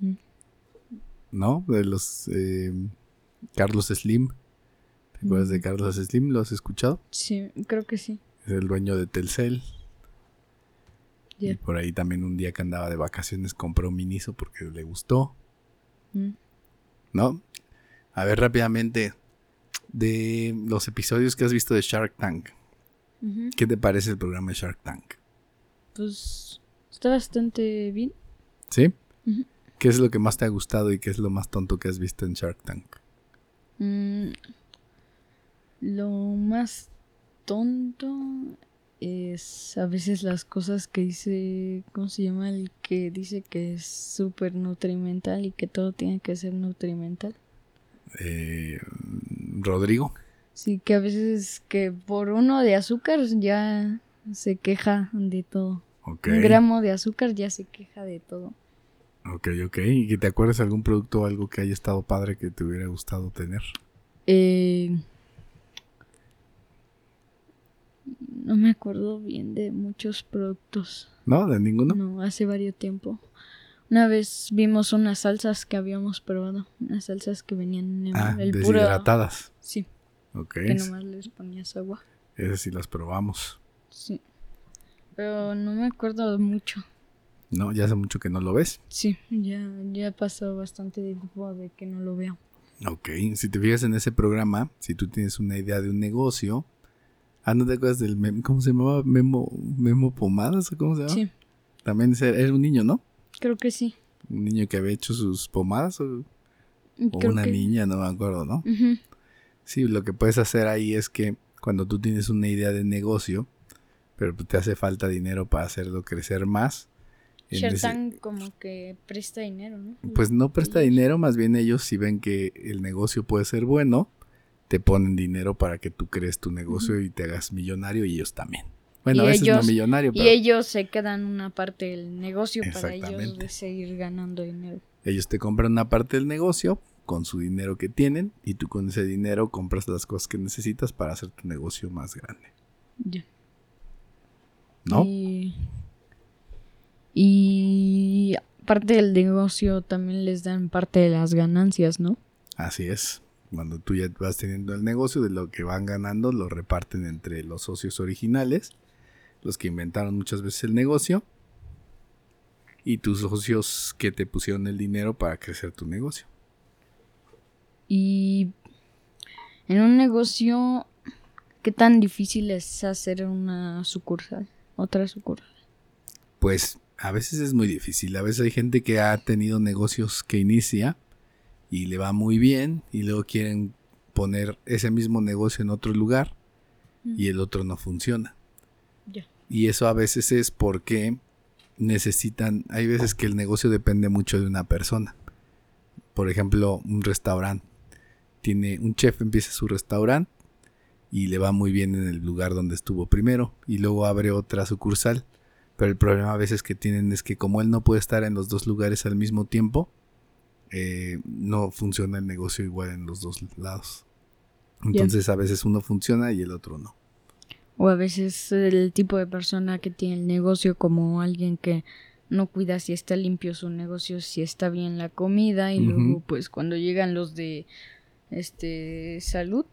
[SPEAKER 2] Mm.
[SPEAKER 1] ¿No? De los... eh, Carlos Slim. ¿Te acuerdas de. Carlos Slim? ¿Lo has escuchado?
[SPEAKER 2] Sí, creo que sí.
[SPEAKER 1] Es el dueño de Telcel. Y por ahí también un día que andaba de vacaciones compró un Miniso porque le gustó.
[SPEAKER 2] Mm.
[SPEAKER 1] ¿No? A ver rápidamente, de los episodios que has visto de Shark Tank. ¿qué te parece el programa de Shark Tank?
[SPEAKER 2] Pues está bastante bien.
[SPEAKER 1] ¿Sí? ¿Qué es lo que más te ha gustado y qué es lo más tonto que has visto en Shark Tank?
[SPEAKER 2] Mm, lo más tonto es a veces las cosas que dice, ¿cómo se llama? El que dice que es súper nutrimental y que todo tiene que ser nutrimental.
[SPEAKER 1] Eh, Rodrigo.
[SPEAKER 2] Sí, que a veces que por uno de azúcar ya se queja de todo. Un gramo de azúcar ya se queja de todo.
[SPEAKER 1] Ok, ok. ¿Y que te acuerdas de algún producto o algo que haya estado padre que te hubiera gustado tener?
[SPEAKER 2] Eh, no me acuerdo bien de muchos productos.
[SPEAKER 1] ¿No? ¿De ninguno?
[SPEAKER 2] No, hace varios tiempo. Una vez vimos unas salsas que habíamos probado. Unas salsas que venían en
[SPEAKER 1] ah,
[SPEAKER 2] el puro.
[SPEAKER 1] deshidratadas.
[SPEAKER 2] Sí,
[SPEAKER 1] Ok.
[SPEAKER 2] que nomás les ponías agua.
[SPEAKER 1] Esas sí las probamos.
[SPEAKER 2] Sí. Pero no me acuerdo mucho.
[SPEAKER 1] No, ya hace mucho que no lo ves.
[SPEAKER 2] Sí, ya, ya pasó bastante tiempo de que no lo veo.
[SPEAKER 1] Ok, si te fijas en ese programa, si tú tienes una idea de un negocio, ah, ¿no te acuerdas del mem- ¿cómo se llamaba? Memo, Memo Pomadas o cómo se llama?
[SPEAKER 2] Sí,
[SPEAKER 1] También era un niño, ¿no?
[SPEAKER 2] creo que sí.
[SPEAKER 1] Un niño que había hecho sus pomadas o, o
[SPEAKER 2] Creo
[SPEAKER 1] una
[SPEAKER 2] que-
[SPEAKER 1] niña, no me acuerdo, ¿no?
[SPEAKER 2] Ujú.
[SPEAKER 1] Sí, lo que puedes hacer ahí es que cuando tú tienes una idea de negocio, pero te hace falta dinero para hacerlo crecer más,
[SPEAKER 2] Tank como que presta dinero, ¿no?
[SPEAKER 1] pues no presta dinero, más bien ellos si ven que el negocio puede ser bueno, te ponen dinero para que tú crees tu negocio y te hagas millonario y ellos también. Bueno,
[SPEAKER 2] Y
[SPEAKER 1] a veces no millonario,
[SPEAKER 2] Y
[SPEAKER 1] pero
[SPEAKER 2] ellos se quedan una parte del negocio para ellos de seguir ganando dinero.
[SPEAKER 1] Ellos te compran una parte del negocio con su dinero que tienen y tú con ese dinero compras las cosas que necesitas para hacer tu negocio más grande.
[SPEAKER 2] Ya.
[SPEAKER 1] ¿No?
[SPEAKER 2] Y, y parte del negocio también les dan parte de las ganancias, ¿no?
[SPEAKER 1] Así es. Cuando tú ya vas teniendo el negocio, de lo que van ganando lo reparten entre los socios originales, los que inventaron muchas veces el negocio, y tus socios que te pusieron el dinero para crecer tu negocio.
[SPEAKER 2] Y en un negocio, ¿qué tan difícil es hacer una sucursal? Otra sucursal.
[SPEAKER 1] Pues a veces es muy difícil. A veces hay gente que ha tenido negocios que inicia y le va muy bien y luego quieren poner ese mismo negocio en otro lugar y el otro no funciona. Y eso a veces es porque necesitan, hay veces que el negocio depende mucho de una persona. Por ejemplo, un restaurante. Tiene un chef empieza su restaurante y le va muy bien en el lugar donde estuvo primero y luego abre otra sucursal. Pero el problema a veces que tienen es que como él no puede estar en los dos lugares al mismo tiempo, eh, no funciona el negocio igual en los dos lados. Entonces a veces uno funciona y el otro no.
[SPEAKER 2] O a veces el tipo de persona que tiene el negocio como alguien que no cuida si está limpio su negocio, si está bien la comida y luego pues cuando llegan los de este salud,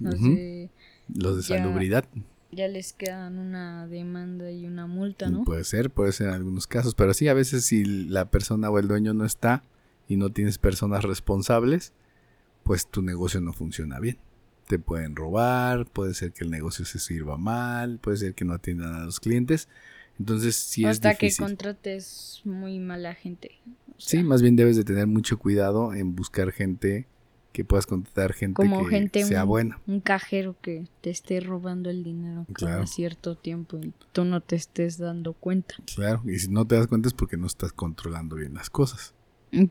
[SPEAKER 2] los de-
[SPEAKER 1] Los de salubridad.
[SPEAKER 2] Ya les quedan una demanda y una multa, ¿no?
[SPEAKER 1] Puede ser, puede ser en algunos casos, pero sí, a veces si la persona o el dueño no está y no tienes personas responsables, pues tu negocio no funciona bien. Te pueden robar, puede ser que el negocio se sirva mal, puede ser que no atiendan a los clientes. Entonces sí es
[SPEAKER 2] Hasta que contrates muy mala gente. O
[SPEAKER 1] Sí, más bien debes de tener mucho cuidado en buscar gente que puedas contratar gente
[SPEAKER 2] como
[SPEAKER 1] que
[SPEAKER 2] gente
[SPEAKER 1] sea
[SPEAKER 2] un,
[SPEAKER 1] buena.
[SPEAKER 2] un cajero que te esté robando el dinero
[SPEAKER 1] Claro.
[SPEAKER 2] cada cierto tiempo y tú no te estés dando cuenta.
[SPEAKER 1] Claro, y si no te das cuenta es porque no estás controlando bien las cosas.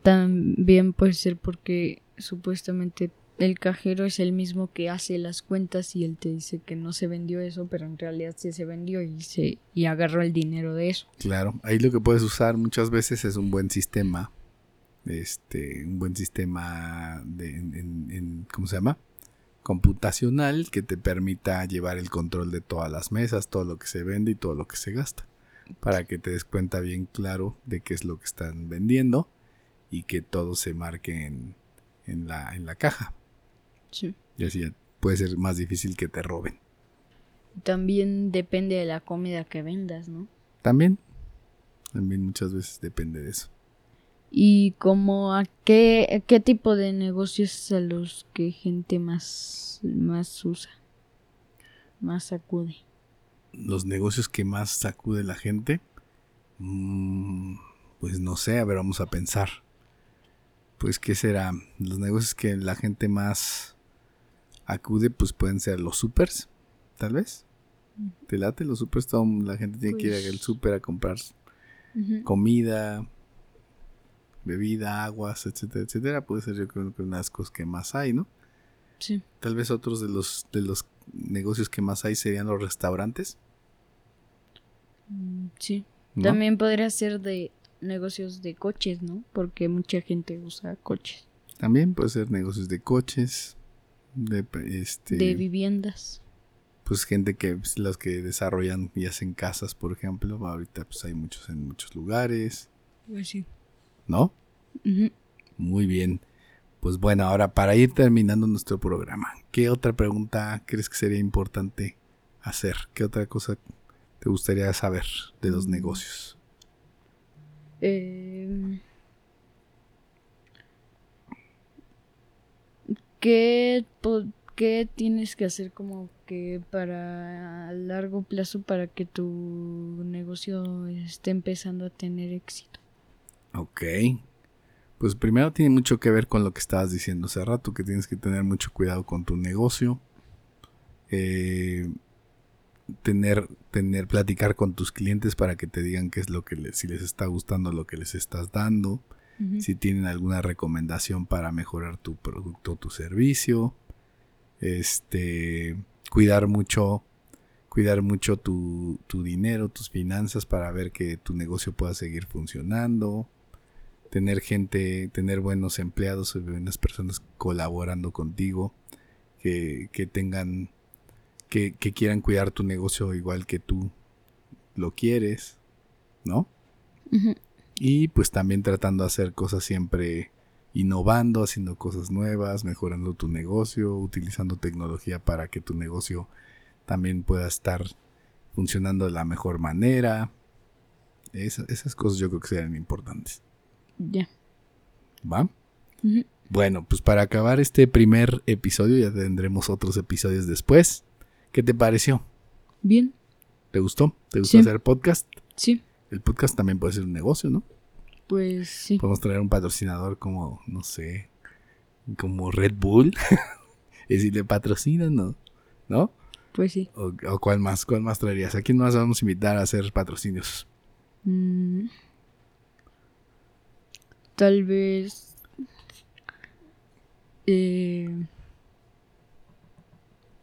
[SPEAKER 2] También puede ser porque supuestamente el cajero es el mismo que hace las cuentas y él te dice que no se vendió eso, pero en realidad sí se vendió y se y agarró el dinero de eso.
[SPEAKER 1] Claro, ahí lo que puedes usar muchas veces es un buen sistema, este, un buen sistema de, en, en- en- ¿cómo se llama? Computacional que te permita llevar el control de todas las mesas, todo lo que se vende y todo lo que se gasta, para que te des cuenta bien claro de qué es lo que están vendiendo y que todo se marque en, en la, en la caja.
[SPEAKER 2] Sí.
[SPEAKER 1] Y así puede ser más difícil que te roben.
[SPEAKER 2] También depende de la comida que vendas, ¿no?
[SPEAKER 1] También, también muchas veces depende de eso.
[SPEAKER 2] Y como a qué, qué tipo de negocios a los que gente más, más usa, más acude.
[SPEAKER 1] los negocios que más sacude la gente, mm, pues no sé, a ver, vamos a pensar. Pues, ¿qué será? Los negocios que la gente más acude, pues pueden ser los supers, tal vez. ¿Te late? Los supers, la gente tiene que ir
[SPEAKER 2] Pues-
[SPEAKER 1] al super a comprar comida, bebida, aguas, etcétera, etcétera. Puede ser yo creo que una de las cosas que más hay, ¿no?
[SPEAKER 2] Sí.
[SPEAKER 1] Tal vez otros de los, de los negocios que más hay serían los restaurantes.
[SPEAKER 2] Mm, Sí.
[SPEAKER 1] ¿no?
[SPEAKER 2] También podría ser de negocios de coches, ¿no? Porque mucha gente usa coches.
[SPEAKER 1] También puede ser negocios de coches, de este,
[SPEAKER 2] De viviendas.
[SPEAKER 1] pues gente que pues, los que desarrollan y hacen casas, por ejemplo, ahorita pues hay muchos en muchos lugares,
[SPEAKER 2] Pues sí.
[SPEAKER 1] ¿No? Muy bien. Pues bueno, ahora para ir terminando nuestro programa, ¿qué otra pregunta crees que sería importante hacer? ¿Qué otra cosa te gustaría saber de los negocios?
[SPEAKER 2] Eh, ¿qué, qué tienes que hacer como que para a largo plazo para que tu negocio esté empezando a tener éxito?
[SPEAKER 1] Ok. Pues primero tiene mucho que ver con lo que estabas diciendo hace rato, que tienes que tener mucho cuidado con tu negocio. Eh, tener, tener, platicar con tus clientes para que te digan qué es lo que les, si les está gustando lo que les estás dando, si tienen alguna recomendación para mejorar tu producto o tu servicio. Este, cuidar mucho, cuidar mucho tu, tu dinero, tus finanzas para ver que tu negocio pueda seguir funcionando tener gente, tener buenos empleados, buenas personas colaborando contigo, que, que tengan, que, que quieran cuidar tu negocio igual que tú lo quieres, ¿no? Y pues también tratando de hacer cosas siempre innovando, haciendo cosas nuevas, mejorando tu negocio, utilizando tecnología para que tu negocio también pueda estar funcionando de la mejor manera. Esa- esas cosas yo creo que serían importantes.
[SPEAKER 2] Ya.
[SPEAKER 1] ¿Va? Bueno, pues para acabar este primer episodio, ya tendremos otros episodios después. ¿Qué te pareció?
[SPEAKER 2] Bien.
[SPEAKER 1] ¿Te gustó? ¿Te gustó
[SPEAKER 2] Sí.
[SPEAKER 1] hacer podcast?
[SPEAKER 2] Sí.
[SPEAKER 1] El podcast también puede ser un negocio, ¿no?
[SPEAKER 2] Pues sí.
[SPEAKER 1] Podemos traer un patrocinador como, no sé, como Red Bull. *laughs* y si le patrocinan, ¿no? ¿No?
[SPEAKER 2] Pues sí.
[SPEAKER 1] ¿O, o cuál más? ¿Cuál más traerías? ¿A quién más vamos a invitar a hacer patrocinios?
[SPEAKER 2] Mm. Tal vez. Eh,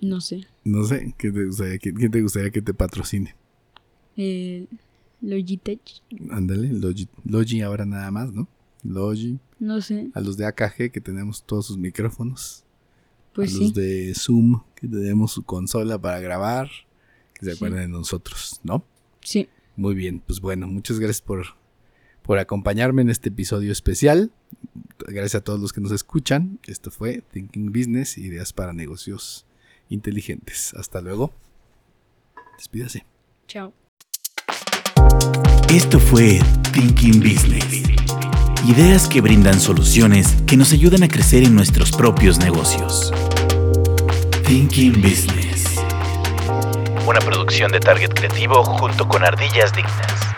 [SPEAKER 2] no sé.
[SPEAKER 1] No sé, ¿qué te gustaría, quién te gustaría que te patrocine?
[SPEAKER 2] Eh, Logitech.
[SPEAKER 1] Ándale, Logi, Logi ahora nada más, ¿no? Logi,
[SPEAKER 2] No sé.
[SPEAKER 1] a los de AKG que tenemos todos sus micrófonos,
[SPEAKER 2] Pues
[SPEAKER 1] a
[SPEAKER 2] sí.
[SPEAKER 1] los de Zoom que tenemos su consola para grabar, que se
[SPEAKER 2] Sí.
[SPEAKER 1] acuerden de nosotros, ¿no?
[SPEAKER 2] Sí.
[SPEAKER 1] Muy bien, pues bueno, muchas gracias por, por acompañarme en este episodio especial. Gracias a todos los que nos escuchan. Esto fue Thinking Business, ideas para negocios inteligentes. Hasta luego. Despídase.
[SPEAKER 2] Chao.
[SPEAKER 3] Esto fue Thinking Business. Ideas que brindan soluciones que nos ayudan a crecer en nuestros propios negocios. Thinking Business.
[SPEAKER 4] Una producción de Target Creativo junto con Ardillas Dignas.